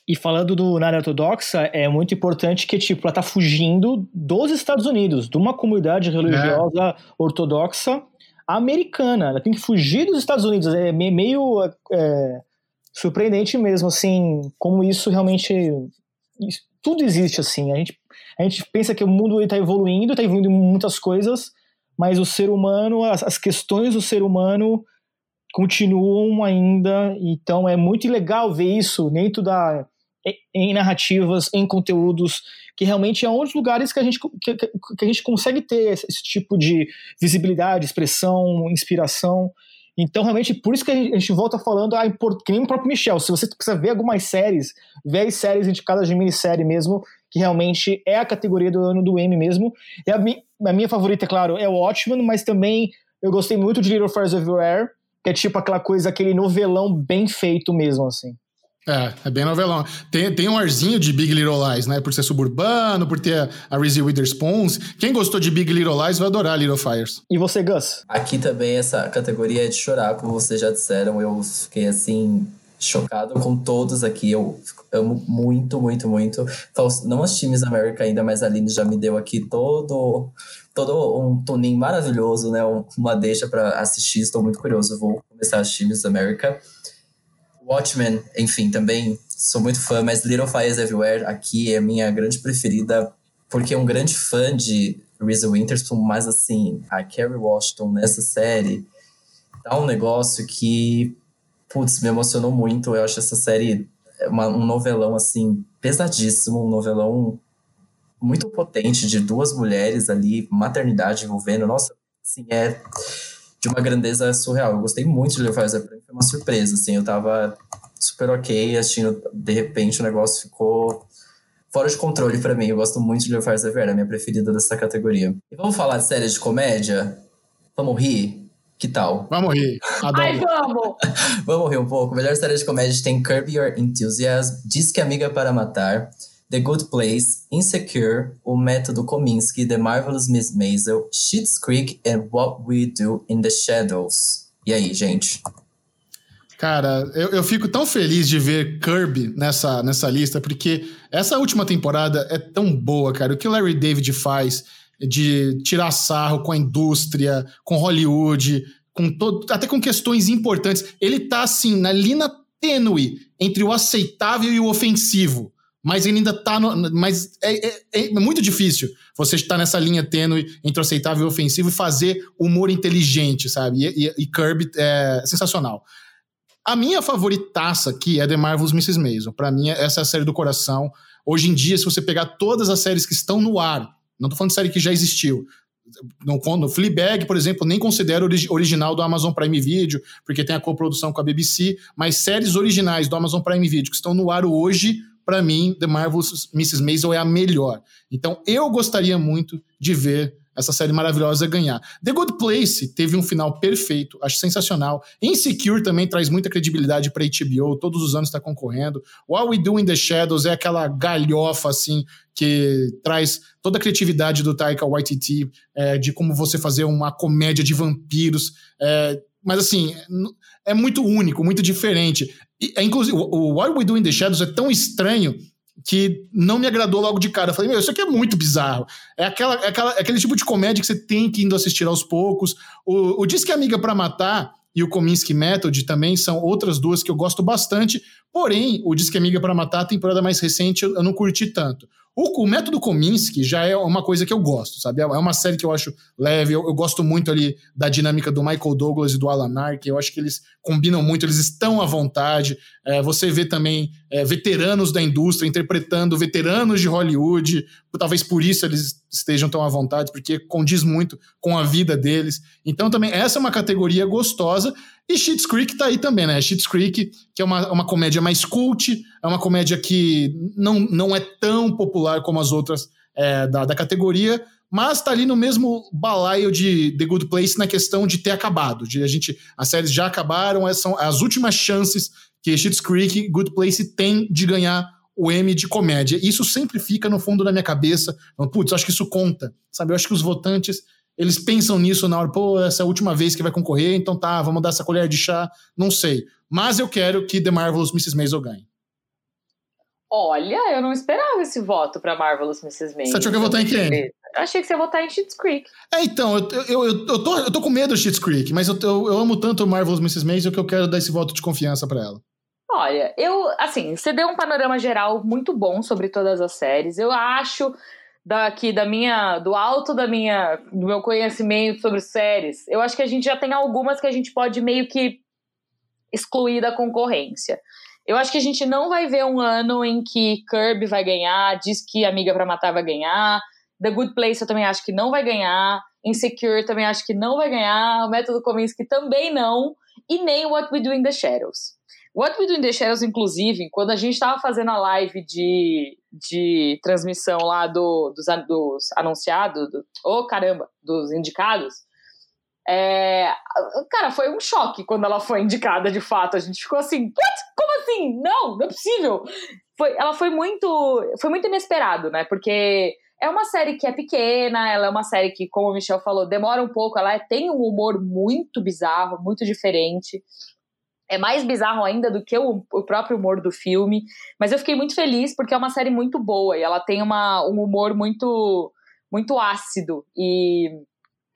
E falando do na área ortodoxa, é muito importante que, tipo, ela tá fugindo dos Estados Unidos, de uma comunidade religiosa é. ortodoxa americana. Ela tem que fugir dos Estados Unidos. É meio é, surpreendente mesmo, assim, como isso realmente. Isso, tudo existe, assim. A gente, a gente pensa que o mundo está evoluindo, está evoluindo muitas coisas, mas o ser humano, as, as questões do ser humano continuam ainda. Então é muito legal ver isso dentro da em narrativas, em conteúdos, que realmente é um dos lugares que a gente, que, que a gente consegue ter esse, esse, tipo de visibilidade, expressão, inspiração. Então, realmente, por isso que a gente, a gente volta falando, a import, que nem o próprio Michel, se você precisa ver algumas séries, vê as séries indicadas de minissérie mesmo, que realmente é a categoria do ano do M mesmo. E a, mi, a minha favorita, é claro, é o Watchmen, mas também eu gostei muito de Little Fires Everywhere, que é tipo aquela coisa, aquele novelão bem feito mesmo, assim. É, é bem novelão. Tem, tem um arzinho de Big Little Lies, né? Por ser suburbano, por ter a Reese Witherspoon. Quem gostou de Big Little Lies vai adorar Little Fires. E você, Gus? Aqui também essa categoria é de chorar, como vocês já disseram. Eu fiquei, assim, chocado com todos aqui. Eu amo muito, muito, muito. Não assisti Miss America ainda, mas a Aline já me deu aqui todo todo um toninho maravilhoso, né? Uma deixa para assistir. Estou muito curioso. Vou começar a assistir Miss America. Watchmen, enfim, também sou muito fã, mas Little Fires Everywhere aqui é minha grande preferida, porque é um grande fã de Reese Witherspoon, mas assim, a Kerry Washington nessa série dá um negócio que, putz, me emocionou muito. Eu acho essa série uma, um novelão, assim, pesadíssimo, um novelão muito potente de duas mulheres ali, maternidade envolvendo. Nossa, assim, é de uma grandeza surreal. Eu gostei muito de Everywhere, foi uma surpresa, assim, eu tava super ok assistindo, de repente o negócio ficou fora de controle para mim. Eu gosto muito de Fires Everywhere, é a minha preferida dessa categoria. E vamos falar de séries de comédia? Vamos rir? Que tal? Vamos rir. Adoro. Ai, vamos! vamos rir um pouco. Melhor série de comédia tem Curb Your Enthusiasm, Diz que Amiga para Matar, The Good Place, Insecure, O Método Kominsky, The Marvelous Miss Maisel, Schitt's Creek and What We Do in the Shadows. E aí, gente? Cara, eu, eu fico tão feliz de ver Kirby nessa, nessa lista, porque essa última temporada é tão boa, cara. O que o Larry David faz de tirar sarro com a indústria, com Hollywood, com todo, até com questões importantes. Ele tá assim, na linha tênue entre o aceitável e o ofensivo mas ele ainda tá no. Mas é, é, é muito difícil você estar nessa linha tênue entre o aceitável e o ofensivo e fazer humor inteligente, sabe? E, e, e Kirby é sensacional. A minha favoritaça aqui é The Marvelous Mrs. Maisel. Para mim, essa é a série do coração. Hoje em dia, se você pegar todas as séries que estão no ar, não tô falando de série que já existiu, no, no Fleabag, por exemplo, nem considero ori original do Amazon Prime Video, porque tem a coprodução com a BBC, mas séries originais do Amazon Prime Video que estão no ar hoje, para mim, The Marvelous Mrs. Maisel é a melhor. Então, eu gostaria muito de ver essa série maravilhosa ganhar. The Good Place teve um final perfeito, acho sensacional. Insecure também traz muita credibilidade para HBO, todos os anos está concorrendo. What We Do in the Shadows é aquela galhofa assim que traz toda a criatividade do Taika Waititi, é, de como você fazer uma comédia de vampiros. É, mas assim, é muito único, muito diferente. E, é, inclusive, o What We Do in the Shadows é tão estranho que não me agradou logo de cara. Eu falei, meu, isso aqui é muito bizarro. É, aquela, é, aquela, é aquele tipo de comédia que você tem que indo assistir aos poucos. O, o que Amiga para Matar e o Kominsky Method também são outras duas que eu gosto bastante. Porém, o Diz que Amiga para Matar, a temporada mais recente, eu, não curti tanto. O, o, método Kominsky já é uma coisa que eu gosto, sabe? É uma série que eu acho leve. Eu, eu gosto muito ali da dinâmica do Michael Douglas e do Alan Arkin. Eu acho que eles combinam muito, eles estão à vontade. É, você vê também é, veteranos da indústria interpretando veteranos de Hollywood. Talvez por isso eles estejam tão à vontade, porque condiz muito com a vida deles. Então, também, essa é uma categoria gostosa. E Schitt's Creek tá aí também, né? Schitt's Creek, que é uma, uma comédia mais cult, é uma comédia que não, não é tão popular como as outras é, da, da categoria, mas tá ali no mesmo balaio de The Good Place na questão de ter acabado, de a gente, as séries já acabaram, essas são as últimas chances que Schitt's Creek, Good Place tem de ganhar o M de comédia. Isso sempre fica no fundo da minha cabeça. Putz, acho que isso conta, sabe? Eu acho que os votantes eles pensam nisso na hora, pô, essa é a última vez que vai concorrer, então tá, vamos dar essa colher de chá, não sei. Mas eu quero que The Marvelous Mrs. Maisel ganhe. Olha, eu não esperava esse voto pra Marvelous Mrs. Maisel. Você achou que eu ia votar em quem? Eu achei que você ia votar em Schitt's Creek. É, então, eu, eu, eu, eu, tô, eu tô com medo do Schitt's Creek, mas eu, eu, eu amo tanto Marvelous Mrs. Maisel que eu quero dar esse voto de confiança para ela. Olha, eu, assim, você deu um panorama geral muito bom sobre todas as séries. Eu acho daqui da minha do alto da minha do meu conhecimento sobre séries, eu acho que a gente já tem algumas que a gente pode meio que excluir da concorrência. Eu acho que a gente não vai ver um ano em que Kirby vai ganhar, diz que Amiga para Matar vai ganhar, The Good Place eu também acho que não vai ganhar, Insecure também acho que não vai ganhar, o Método Kominsky também não, e nem What We Do in the Shadows. What We Do in the Shadows, inclusive, quando a gente estava fazendo a live de, de transmissão lá do, dos, dos anunciados, do, oh caramba, dos indicados, é, cara, foi um choque quando ela foi indicada de fato. A gente ficou assim, What? como assim? Não, não é possível. Foi, ela foi muito, foi muito inesperado, né? Porque é uma série que é pequena, ela é uma série que, como o Michel falou, demora um pouco, ela tem um humor muito bizarro, muito diferente é mais bizarro ainda do que o, o, próprio humor do filme. Mas eu fiquei muito feliz porque é uma série muito boa e ela tem uma, um humor muito, muito ácido. E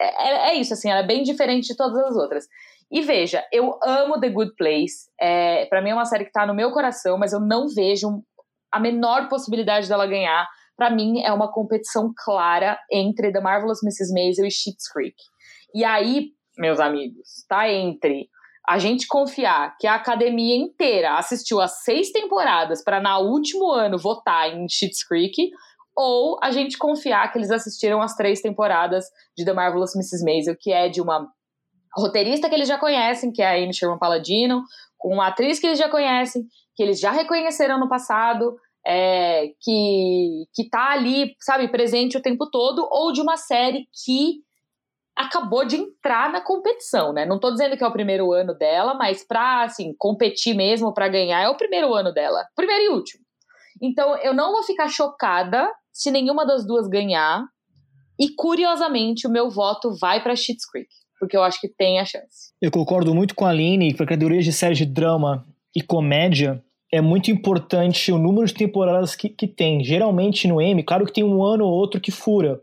é, é, é isso, assim, ela é bem diferente de todas as outras. E veja, eu amo The Good Place. É, para mim é uma série que tá no meu coração, mas eu não vejo a menor possibilidade dela ganhar. Para mim é uma competição clara entre The Marvelous Mrs. Maisel e Schitt's Creek. E aí, meus amigos, tá entre a gente confiar que a academia inteira assistiu as seis temporadas para na último ano votar em Schitt's Creek, ou a gente confiar que eles assistiram as três temporadas de The Marvelous Mrs. Maisel, que é de uma roteirista que eles já conhecem, que é a Amy Sherman Palladino, com uma atriz que eles já conhecem, que eles já reconheceram no passado, é, que, que tá ali, sabe, presente o tempo todo, ou de uma série que acabou de entrar na competição, né? Não estou dizendo que é o primeiro ano dela, mas para assim, competir mesmo, para ganhar, é o primeiro ano dela. Primeiro e último. Então, eu não vou ficar chocada se nenhuma das duas ganhar. E curiosamente, o meu voto vai para Schitt's Creek, porque eu acho que tem a chance. Eu concordo muito com a Aline, que a categoria de série de drama e comédia é muito importante o número de temporadas que, que tem. Geralmente no M, claro que tem um ano ou outro que fura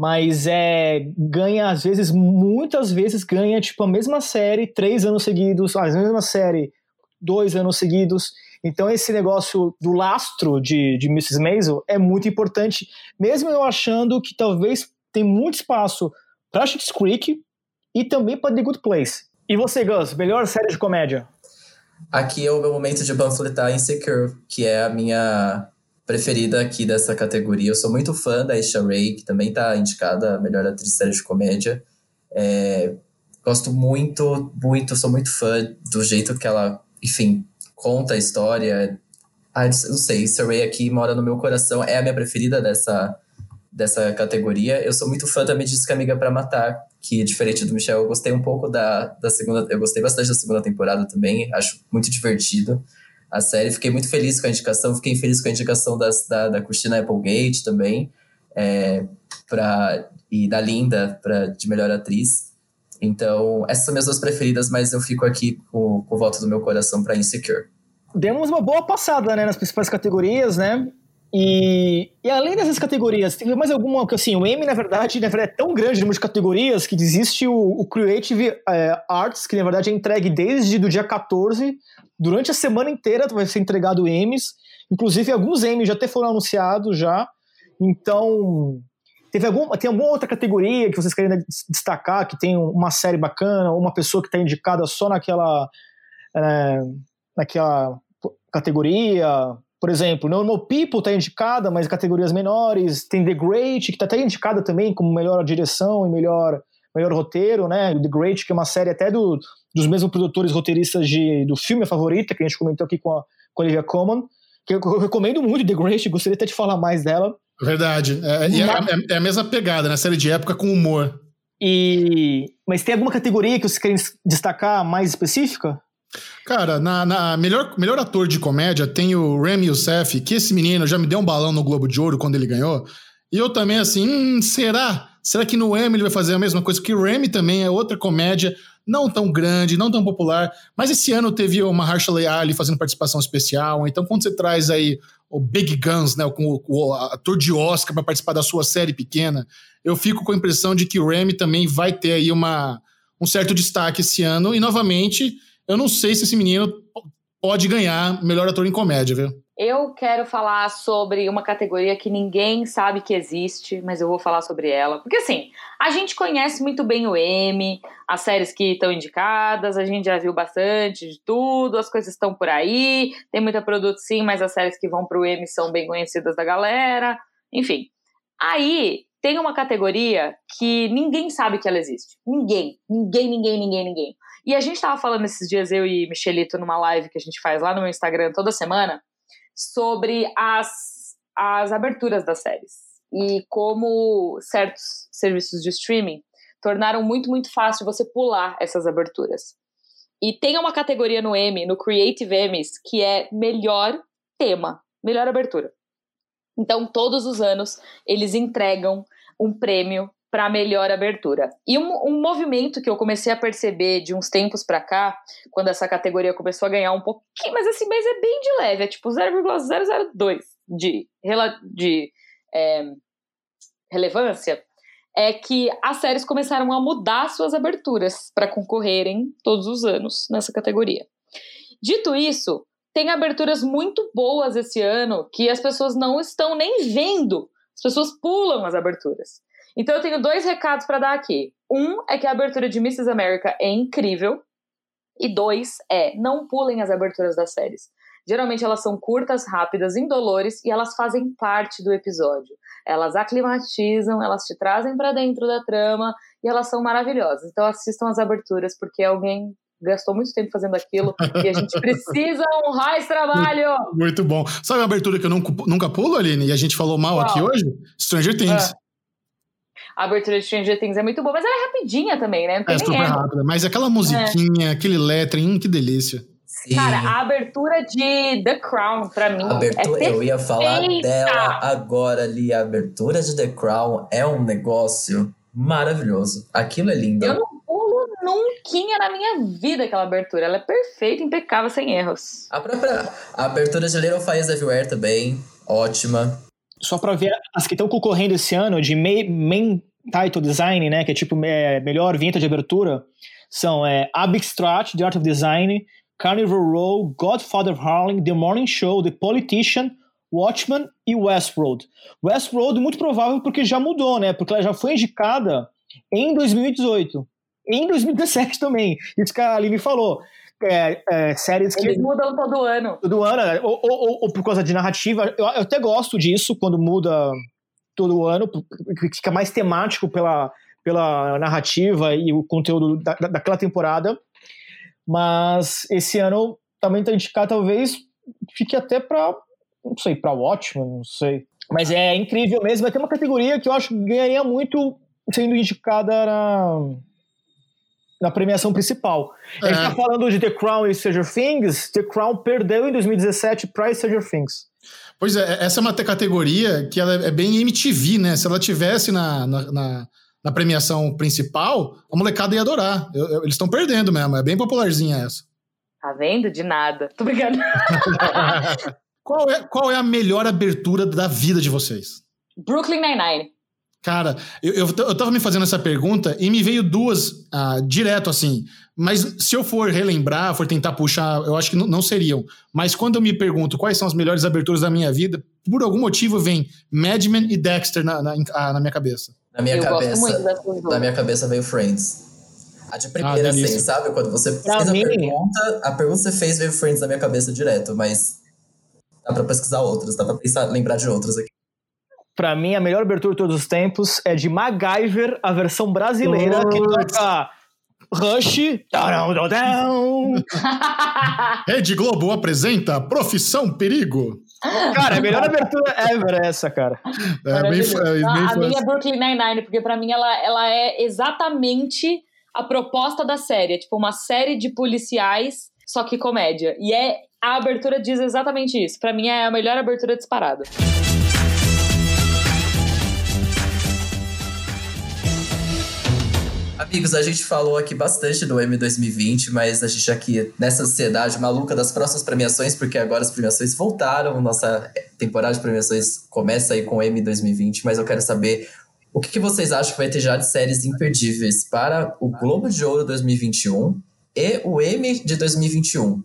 mas é ganha às vezes muitas vezes ganha tipo a mesma série três anos seguidos a mesma série dois anos seguidos então esse negócio do lastro de, de Mrs. Maisel é muito importante mesmo eu achando que talvez tem muito espaço para Schitt's Creek e também para The Good Place e você Gus melhor série de comédia aqui é o meu momento de panfletar Insecure que é a minha preferida aqui dessa categoria. Eu sou muito fã da Isha Ray, que também está indicada a melhor atriz série de comédia. É, gosto muito, muito, sou muito fã do jeito que ela, enfim, conta a história. Ah, não sei, Isha Ray aqui mora no meu coração, é a minha preferida dessa, dessa categoria. Eu sou muito fã também de Disque Amiga para Matar, que diferente do Michel, eu gostei um pouco da, da segunda, eu gostei bastante da segunda temporada também, acho muito divertido a série. Fiquei muito feliz com a indicação, fiquei feliz com a indicação da, da Christina Applegate também, é, pra, e da Linda pra, de melhor atriz. Então, essas são minhas duas preferidas, mas eu fico aqui com, com o voto do meu coração para Insecure. Demos uma boa passada né, nas principais categorias, né? E, e, além dessas categorias, tem mais alguma que assim, o Emmy, na verdade, na verdade, é tão grande número de categorias que existe o, o Creative é, Arts, que na verdade é entregue desde o dia 14 durante a semana inteira vai ser entregado Emmys. Inclusive, alguns Emmys já até foram anunciados já. Então, teve algum, tem alguma outra categoria que vocês querem destacar, que tem uma série bacana, uma pessoa que está indicada só naquela, é, naquela categoria? Por exemplo, Normal People está indicada, mas categorias menores. Tem The Great, que está até indicada também como melhor direção e melhor, melhor roteiro, né? The Great, que é uma série até do, dos mesmos produtores roteiristas de, do filme Favorita, que a gente comentou aqui com a, com a Olivia Colman que eu, recomendo muito The Great, gostaria até de falar mais dela. Verdade. É, é, é, é, a mesma pegada, né? Série de época com humor. E... Mas tem alguma categoria que vocês querem destacar mais específica? Cara, na, na, melhor, melhor ator de comédia tem o Remy Youssef, que esse menino já me deu um balão no Globo de Ouro quando ele ganhou. E eu também, assim, hum, será? Será que no Emmy ele vai fazer a mesma coisa? Porque Remy também é outra comédia não tão grande, não tão popular, mas esse ano teve uma Mahershala Ali fazendo participação especial, então quando você traz aí o Big Guns, né, com o, o ator de Oscar para participar da sua série pequena, eu fico com a impressão de que o Remy também vai ter aí uma, um certo destaque esse ano, e novamente, eu não sei se esse menino pode ganhar melhor ator em comédia, viu? Eu quero falar sobre uma categoria que ninguém sabe que existe, mas eu vou falar sobre ela. Porque assim, a gente conhece muito bem o M, as séries que estão indicadas, a gente já viu bastante de tudo, as coisas estão por aí, tem muita produto sim, mas as séries que vão pro M são bem conhecidas da galera, enfim. Aí tem uma categoria que ninguém sabe que ela existe. Ninguém, ninguém, ninguém, ninguém, ninguém. E a gente tava falando esses dias, eu e Michelito, numa live que a gente faz lá no meu Instagram toda semana, sobre as, as aberturas das séries e como certos serviços de streaming tornaram muito, muito fácil você pular essas aberturas. E tem uma categoria no Emmy, no Creative Emmys, que é melhor tema, melhor abertura. Então, todos os anos, eles entregam um prêmio para melhor abertura. E um, um, movimento que eu comecei a perceber de uns tempos para cá, quando essa categoria começou a ganhar um pouquinho, mas assim, mas é bem de leve, é tipo 0,002 de, de é, relevância, é que as séries começaram a mudar suas aberturas para concorrerem todos os anos nessa categoria. Dito isso, tem aberturas muito boas esse ano que as pessoas não estão nem vendo. As pessoas pulam as aberturas. Então eu tenho dois recados para dar aqui. Um é que a abertura de Mrs. America é incrível. E dois é, não pulem as aberturas das séries. Geralmente elas são curtas, rápidas, indolores e elas fazem parte do episódio. Elas aclimatizam, elas te trazem para dentro da trama e elas são maravilhosas. Então assistam as aberturas porque alguém gastou muito tempo fazendo aquilo e a gente precisa honrar esse trabalho. Muito bom. Sabe a abertura que eu nunca, nunca pulo, Aline? E a gente falou mal Qual? aqui hoje? Stranger Things. Ah a abertura de Stranger Things é muito boa, mas ela é rapidinha também, né? é super rápida. Mas aquela musiquinha, é. aquele lettering, hum, que delícia. Sim. Cara, a abertura de The Crown, pra mim. Abertura, é eu ia falar dela agora ali. A abertura de The Crown é um negócio maravilhoso. Aquilo é lindo. Eu não pulo nunca na minha vida aquela abertura. Ela é perfeita, impecável, sem erros. A própria a abertura de Little Fires Everywhere também, ótima só para ver as que estão concorrendo esse ano de main, title design, né, que é tipo é, melhor vinheta de abertura, são é, Abstract, The Art of Design, Carnival Row, Godfather of Harlem, The Morning Show, The Politician, Watchmen e Westworld. Westworld muito provável porque já mudou, né? Porque ela já foi indicada em 2018. Em 2017 também. Isso que a Aline falou é, é, séries que. Eles mudam todo ano. Todo ano, né? ou, ou, ou, por causa de narrativa. Eu, eu, até gosto disso quando muda todo ano, fica mais temático pela, pela narrativa e o conteúdo da, daquela temporada. Mas esse ano também tá indicado, talvez fique até para não sei, para Watchmen, não sei. Mas é incrível mesmo. Vai ter uma categoria que eu acho que ganharia muito sendo indicada na na premiação principal. É. A gente tá falando de The Crown e Stranger Things, The Crown perdeu em 2017 para Stranger Things. Pois é, essa é uma categoria que ela é bem MTV, né? Se ela tivesse na, na, na, na premiação principal, a molecada ia adorar. Eu, eu, eles estão perdendo mesmo, é bem popularzinha essa. Tá vendo? De nada. Tô brincando. qual, é, qual é a melhor abertura da vida de vocês? Brooklyn Nine-Nine. Cara, eu, eu, eu tava me fazendo essa pergunta e me veio duas ah, direto assim. Mas se eu for relembrar, for tentar puxar, eu acho que não, não, seriam. Mas quando eu me pergunto quais são as melhores aberturas da minha vida, por algum motivo vem Mad Men e Dexter na, na, ah, na minha cabeça. Na minha eu cabeça. Na minha cabeça veio Friends. A de primeira, ah, assim, sabe? Quando você fez a pergunta, a pergunta que você fez veio Friends na minha cabeça direto, mas dá pra pesquisar outras, dá pra pensar, lembrar de outras aqui. Pra mim, a melhor abertura de todos os tempos é de MacGyver, a versão brasileira, que toca Rush. Rede Globo apresenta Profissão Perigo. Cara, a melhor abertura ever é essa, cara. É, bem, é, bem a minha é Brooklyn Nine-Nine, porque pra mim ela, ela é exatamente a proposta da série. É tipo uma série de policiais, só que comédia. E é a abertura diz exatamente isso. Pra mim é a melhor abertura disparada. Amigos, a gente falou aqui bastante do M 2020, mas a gente aqui nessa ansiedade maluca das próximas premiações, porque agora as premiações voltaram, nossa temporada de premiações começa aí com o M 2020, mas eu quero saber o que, que vocês acham que vai ter já de séries imperdíveis para o Globo de Ouro 2021 e o M de 2021?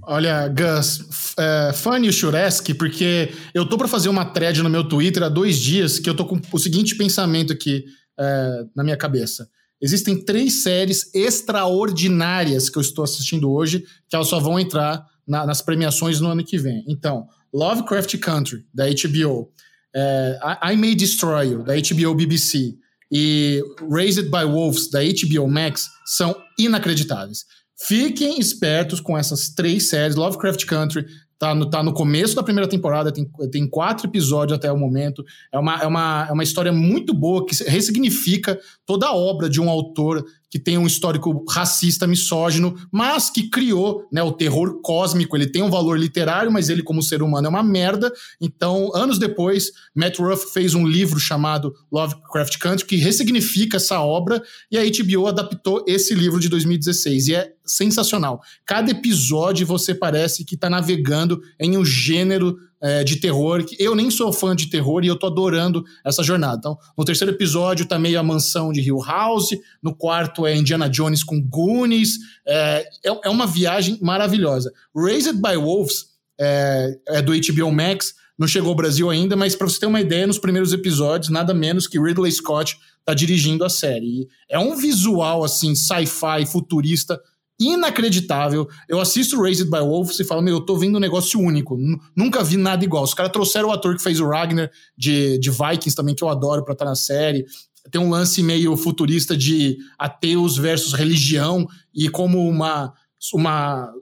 Olha, Gus, é, o Shuresk, porque eu tô para fazer uma thread no meu Twitter há dois dias que eu tô com o seguinte pensamento aqui é, na minha cabeça. Existem três séries extraordinárias que eu estou assistindo hoje, que elas só vão entrar na, nas premiações no ano que vem. Então, Lovecraft Country, da HBO, é, I May Destroy You, da HBO BBC, e Raised by Wolves, da HBO Max, são inacreditáveis. Fiquem espertos com essas três séries, Lovecraft Country, Tá no, tá no começo da primeira temporada, tem, tem quatro episódios até o momento. É uma, é, uma, é uma história muito boa que ressignifica toda a obra de um autor que tem um histórico racista, misógino, mas que criou né, o terror cósmico. Ele tem um valor literário, mas ele, como ser humano, é uma merda. Então, anos depois, Matt Ruff fez um livro chamado Lovecraft Country, que ressignifica essa obra, e a HBO adaptou esse livro de 2016. E é sensacional. Cada episódio você parece que está navegando em um gênero é, de terror. Eu nem sou fã de terror e eu tô adorando essa jornada. Então, no terceiro episódio tá meio a mansão de Hill House, no quarto é Indiana Jones com Goonies. É, é, é uma viagem maravilhosa. Raised by Wolves é, é do HBO Max, não chegou ao Brasil ainda, mas para você ter uma ideia, nos primeiros episódios, nada menos que Ridley Scott tá dirigindo a série. E é um visual assim, sci-fi, futurista, inacreditável. Eu assisto Raised by Wolves e falo, meu, eu tô vendo um negócio único. Nunca vi nada igual. Os caras trouxeram o ator que fez o Ragnar de, de Vikings também, que eu adoro pra estar na série. Tem um lance meio futurista de ateus versus religião e como uma, uma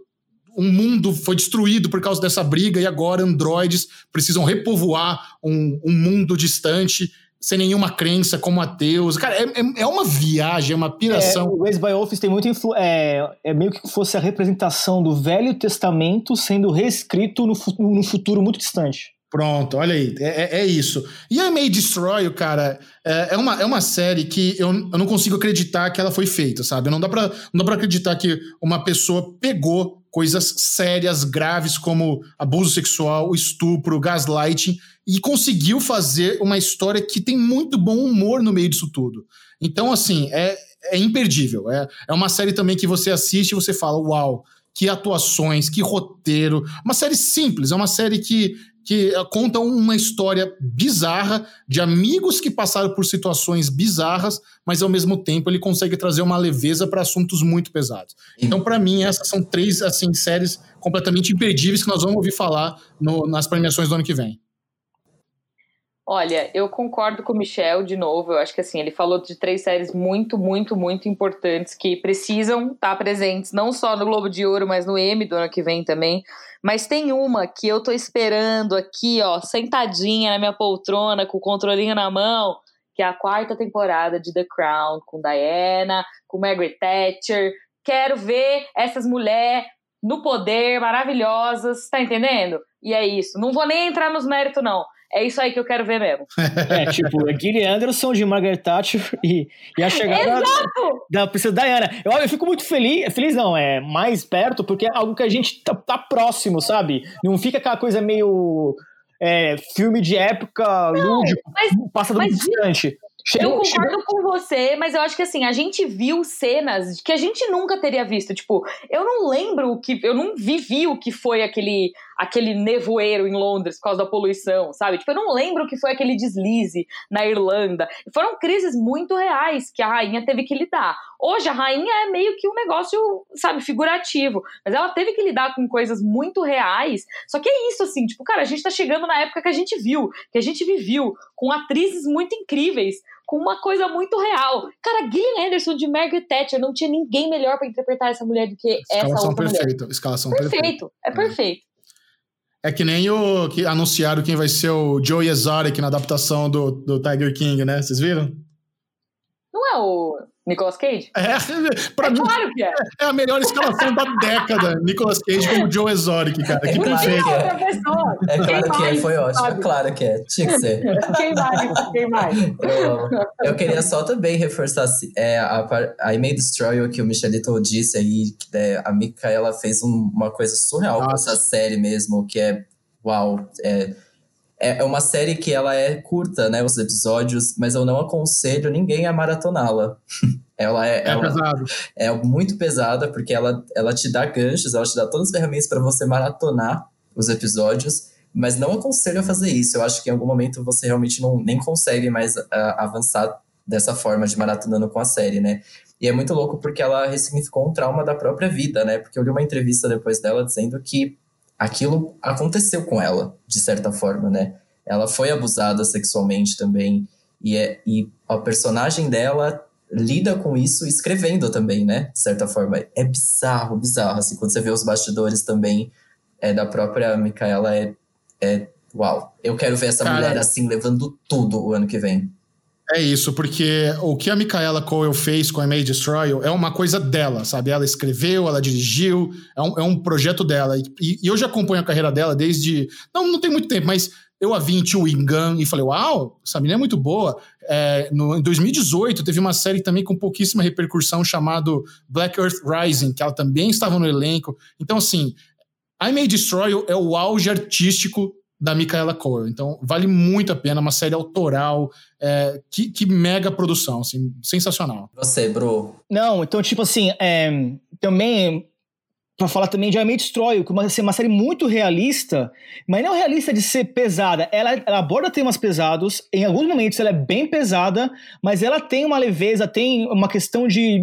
um mundo foi destruído por causa dessa briga e agora androides precisam repovoar um, um mundo distante sem nenhuma crença, como ateus. Cara, é, é, é uma viagem, é uma piração. É, o Waze by Office tem muito influ é, é meio que fosse a representação do Velho Testamento sendo reescrito no, no futuro muito distante. Pronto, olha aí, é, é, é isso. E a May Destroy, cara, é, é, uma, é uma série que eu, eu não consigo acreditar que ela foi feita, sabe? Não dá, pra, não dá pra acreditar que uma pessoa pegou coisas sérias, graves, como abuso sexual, estupro, gaslighting, e conseguiu fazer uma história que tem muito bom humor no meio disso tudo. Então, assim, é, é imperdível. É, é uma série também que você assiste e você fala, uau, que atuações, que roteiro. Uma série simples, é uma série que que conta uma história bizarra de amigos que passaram por situações bizarras, mas ao mesmo tempo ele consegue trazer uma leveza para assuntos muito pesados. Então, para mim, essas são três assim séries completamente imperdíveis que nós vamos ouvir falar no, nas premiações do ano que vem. Olha, eu concordo com o Michel de novo. Eu acho que assim, ele falou de três séries muito, muito, muito importantes que precisam estar presentes, não só no Globo de Ouro, mas no M do ano que vem também. Mas tem uma que eu tô esperando aqui, ó, sentadinha na minha poltrona, com o controlinho na mão, que é a quarta temporada de The Crown, com Diana, com Margaret Thatcher. Quero ver essas mulheres no poder, maravilhosas, tá entendendo? E é isso. Não vou nem entrar nos méritos, não. É isso aí que eu quero ver mesmo. É, tipo, é Gillian Anderson de Margaret Thatcher e, e a chegada da, da princesa Diana. Eu, eu fico muito feliz, feliz não, é mais perto, porque é algo que a gente tá, tá próximo, sabe? Não fica aquela coisa meio é, filme de época, lúdico, passado mas- distante. Eu Chegou- concordo com você, mas eu acho que assim, a gente viu cenas que a gente nunca teria visto. Tipo, eu não lembro o que. Eu não vivi o que foi aquele, aquele nevoeiro em Londres por causa da poluição, sabe? Tipo, eu não lembro o que foi aquele deslize na Irlanda. Foram crises muito reais que a rainha teve que lidar. Hoje a rainha é meio que um negócio, sabe, figurativo. Mas ela teve que lidar com coisas muito reais. Só que é isso, assim, tipo, cara, a gente tá chegando na época que a gente viu, que a gente viveu, com atrizes muito incríveis com uma coisa muito real. Cara, Gillian Anderson de Margaret Thatcher não tinha ninguém melhor pra interpretar essa mulher do que essa Escalação outra mulher. perfeita. Escalação perfeita. Perfeito, é perfeito. É que nem o que anunciaram quem vai ser o Joey Exotic na adaptação do, do Tiger King, né? Vocês viram? Não é o Nicolas Cage? É, pra É mim claro que é. é a melhor escalação da década. Nicolas Cage como Joe Exotic, cara. Que É claro perfeito. que é. outra pessoa. É claro Quem que é, mais, foi ótimo. É sabe? claro que é. Tinha que ser. Quem mais? Quem mais? Eu, amo. eu queria só também reforçar assim, é, a, a I May Destroy, o que o Michelito disse aí, que né, a Micaela fez um- uma coisa surreal com Nossa. essa série mesmo, que é uau. É, é é uma série que ela é curta, né? Os episódios, mas eu não aconselho ninguém a maratoná-la. ela é, É ela pesado. é muito pesada, porque ela, ela te dá ganchos, ela te dá todas as ferramentas para você maratonar os episódios, mas não aconselho a fazer isso. Eu acho que em algum momento você realmente não, nem consegue mais ah, avançar dessa forma de maratonando com a série, né? E é muito louco porque ela ressignificou um trauma da própria vida, né? Porque eu li uma entrevista depois dela dizendo que aquilo aconteceu com ela, de certa forma, né? Ela foi abusada sexualmente também, e, é, e a personagem dela lida com isso escrevendo também, né? De certa forma. É bizarro, bizarro. Assim, quando você vê os bastidores também é, da própria Micaela, é, é. Uau. Eu quero ver essa Cara. mulher assim, levando tudo o ano que vem. É isso, porque o que a Micaela Coel fez com a May Destroy é uma coisa dela, sabe? Ela escreveu, ela dirigiu, é um, é um projeto dela. E, e eu já acompanho a carreira dela desde. Não, não tem muito tempo, mas eu a vi em Chewing Gun e falei, uau, essa menina é muito boa. É, no, em 2018, teve uma série também com pouquíssima repercussão chamado Black Earth Rising, que ela também estava no elenco. Então, assim, I May Destroy é o auge artístico da Micaela Coel. Então, vale muito a pena, uma série autoral, é, que, que mega produção, assim, sensacional. Você, Bro. Não, então, tipo assim, é, também, pra falar também de I May Destroy, que é uma, assim, uma série muito realista, mas não realista de ser pesada. Ela, ela aborda temas pesados, em alguns momentos ela é bem pesada, mas ela tem uma leveza, tem uma questão de.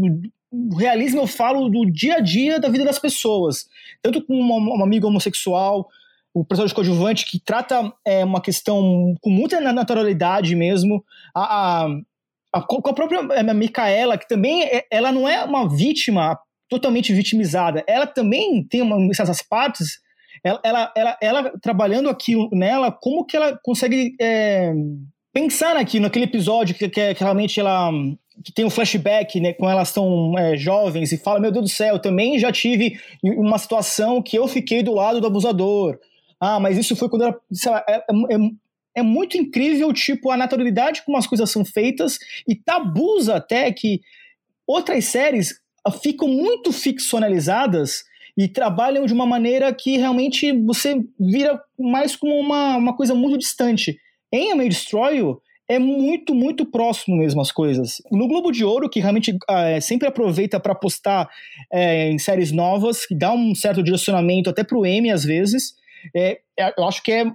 o realismo, eu falo do dia a dia da vida das pessoas. Tanto com um, um amigo homossexual, o personagem coadjuvante que trata é, uma questão com muita naturalidade mesmo. A, a, a, com a própria é, Micaela, que também é- ela não é uma vítima totalmente vitimizada, ela também tem uma, essas partes. Ela, ela, ela, ela trabalhando aquilo nela, como que ela consegue é, pensar naquilo, naquele episódio que, que, que realmente ela que tem um flashback, né, elas estão é, jovens e fala, meu Deus do céu, também já tive uma situação que eu fiquei do lado do abusador. Ah, mas isso foi quando era, sei lá, é, é, é muito incrível, tipo, a naturalidade como as coisas são feitas e tabus até que outras séries ficam muito ficcionalizadas e trabalham de uma maneira que realmente você vira mais como uma, uma coisa muito distante. Em A May Destroy You, é muito, muito próximo mesmo as coisas. No Globo de Ouro, que realmente ah, sempre aproveita para postar é, em séries novas, que dá um certo direcionamento até pro M às vezes, é, é- eu acho que é,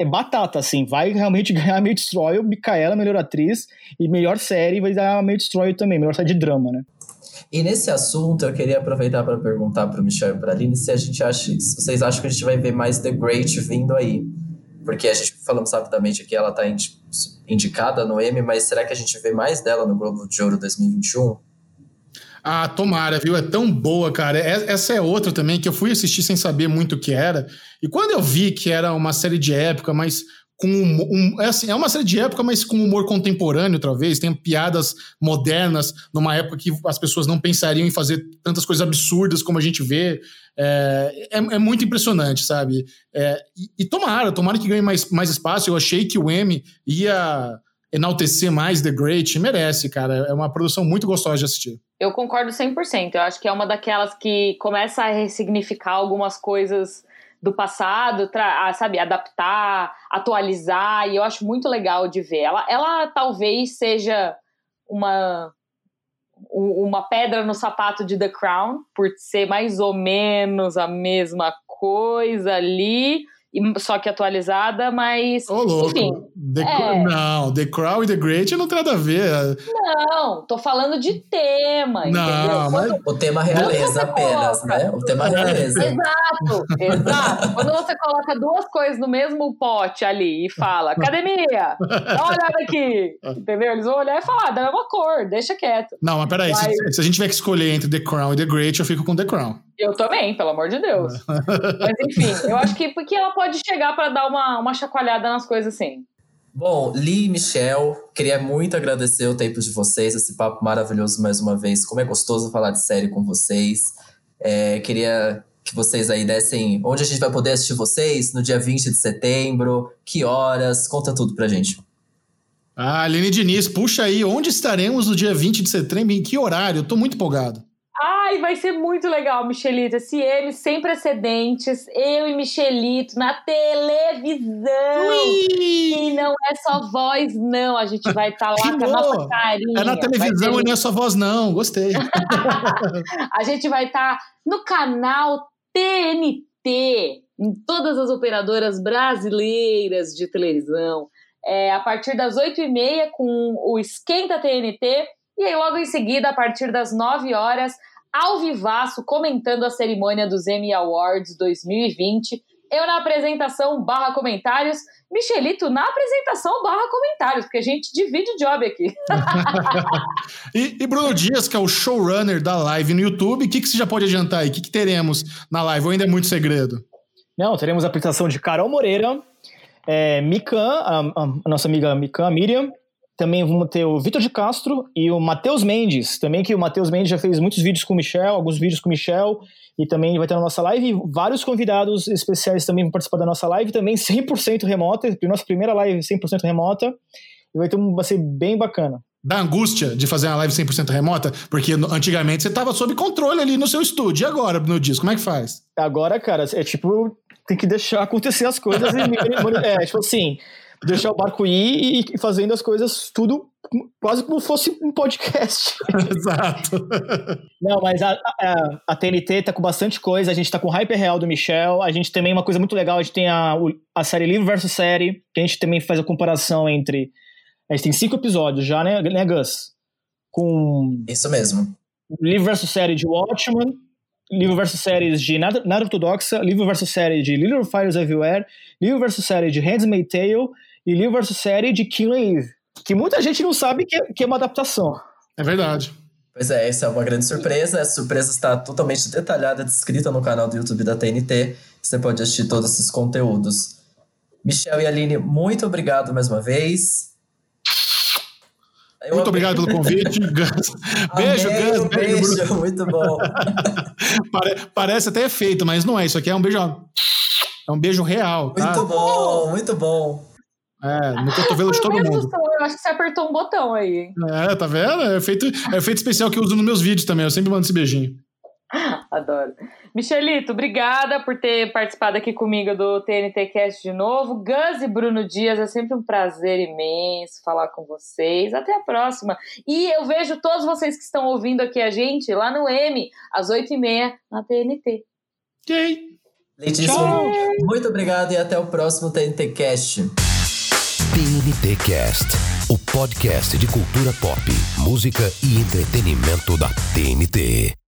é batata, assim. Vai realmente ganhar a May Destroy, Micaela, melhor atriz, e melhor série vai dar a May Destroy também, melhor série de drama, né? E nesse assunto, eu queria aproveitar para perguntar para o Michel e para a Aline se a gente acha, se vocês acham que a gente vai ver mais The Great vindo aí. Porque a gente falamos rapidamente aqui, ela está indicada no M, mas será que a gente vê mais dela no Globo de Ouro 2021? Ah, tomara, viu? É tão boa, cara. É- Essa é outra também que eu fui assistir sem saber muito o que era. E quando eu vi que era uma série de época, mas com um, um- é, assim, é uma série de época, mas com humor contemporâneo, talvez. Tem piadas modernas, numa época que as pessoas não pensariam em fazer tantas coisas absurdas como a gente vê. É, é, é muito impressionante, sabe? É, e, e tomara, tomara que ganhe mais, mais espaço. Eu achei que o M ia enaltecer mais The Great. Merece, cara. É uma produção muito gostosa de assistir. Eu concordo 100%. Eu acho que é uma daquelas que começa a ressignificar algumas coisas do passado, sabe, adaptar, atualizar, e eu acho muito legal de ver. Ela, ela talvez seja uma uma pedra no sapato de The Crown, por ser mais ou menos a mesma coisa ali, só que atualizada, mas. Ô, louco. Enfim, The, é... Não, The Crown e The Great não tem nada a ver. Não, tô falando de tema. Não, mas... O tema realeza apenas, coloca... né? O tema realeza. Exato, exato. Quando você coloca duas coisas no mesmo pote ali e fala, academia, dá uma olhada aqui. Entendeu? Eles vão olhar e falar, da mesma cor, deixa quieto. Não, mas peraí, mas... Se, se a gente tiver que escolher entre The Crown e The Great, eu fico com The Crown. Eu também, pelo amor de Deus. Mas enfim, eu acho que porque ela pode chegar para dar uma, uma chacoalhada nas coisas assim. Bom, Lee e Michel, queria muito agradecer o tempo de vocês, esse papo maravilhoso mais uma vez. Como é gostoso falar de série com vocês. É, queria que vocês aí dessem onde a gente vai poder assistir vocês no dia 20 de setembro, que horas, conta tudo pra gente. Ah, Aline Diniz, puxa aí, onde estaremos no dia 20 de setembro, em que horário? Eu tô muito empolgado. Ai, vai ser muito legal, Michelito. SM sem precedentes. Eu e Michelito na televisão. Ui! E não é só voz, não. A gente vai estar tá lá com a nossa carinha. É na televisão ter... e não é só voz, não. Gostei. a gente vai estar tá no canal TNT, em todas as operadoras brasileiras de televisão. É, a partir das 8h30 com o Esquenta TNT e aí, logo em seguida, a partir das 9 horas, ao vivaço, comentando a cerimônia dos Emmy Awards 2020. Eu na apresentação barra comentários, Michelito na apresentação barra comentários, porque a gente divide job aqui. e, e, Bruno Dias, que é o showrunner da live no YouTube, o que, que você já pode adiantar aí? O que, que teremos na live? Ou ainda é muito segredo? Não, teremos a apresentação de Carol Moreira, é, Mikan, a, a, nossa amiga Mikan, Miriam, também vamos ter o Vitor de Castro e o Matheus Mendes, também que o Matheus Mendes já fez muitos vídeos com o Michel, alguns vídeos com o Michel, e também vai ter na nossa live. E vários convidados especiais também vão participar da nossa live, também 100% remota, nossa primeira live 100% remota, e vai, ter um, vai ser bem bacana. Da angústia de fazer uma live 100% remota? Porque antigamente você estava sob controle ali no seu estúdio, e agora, no disco, como é que faz? Agora, cara, é tipo, tem que deixar acontecer as coisas e... é, tipo assim deixar o barco ir e fazendo as coisas tudo quase como fosse um podcast. Exato. Não, mas a, a, a, TNT tá com bastante coisa. A gente tá com o Hyper Real do Michel. A gente também, uma coisa muito legal, a gente tem a, a série livro versus série, que a gente também faz a comparação entre. A gente tem cinco episódios já, né, né Gus? Com. Isso mesmo. Livro versus série de Watchmen, livro versus séries de Nada, Nada Ortodoxa, livro versus série de Little Fires Everywhere, livro versus série de Handmaid's Tale e livro versus série de Killing Eve, que muita gente não sabe que é, que é uma adaptação. É verdade. Pois é, essa é uma grande surpresa. Essa surpresa está totalmente detalhada, descrita no canal do YouTube da TNT. Você pode assistir todos esses conteúdos. Michel e Aline, muito obrigado mais uma vez. Eu muito obrigado pelo convite, Gus. Beijo, Amei. Um beijo, beijo muito bom. Parece até feito, mas não é. Isso aqui é um beijo. É um beijo real. Tá? Muito bom, muito bom. É, no cotovelo de todo mundo. Eu acho que você apertou um botão aí. É, tá vendo? É feito, é feito especial que eu uso nos meus vídeos também. Eu sempre mando esse beijinho. Adoro. Michelito, obrigada por ter participado aqui comigo do TNT Cast de novo. Gus e Bruno Dias, é sempre um prazer imenso falar com vocês. Até a próxima. E eu vejo todos vocês que estão ouvindo aqui a gente lá no M, às 8h30, na TNT. Ok. Leitíssimo, muito obrigado e até o próximo TNT Cast. TNT Cast, o podcast de cultura pop, música e entretenimento da TNT.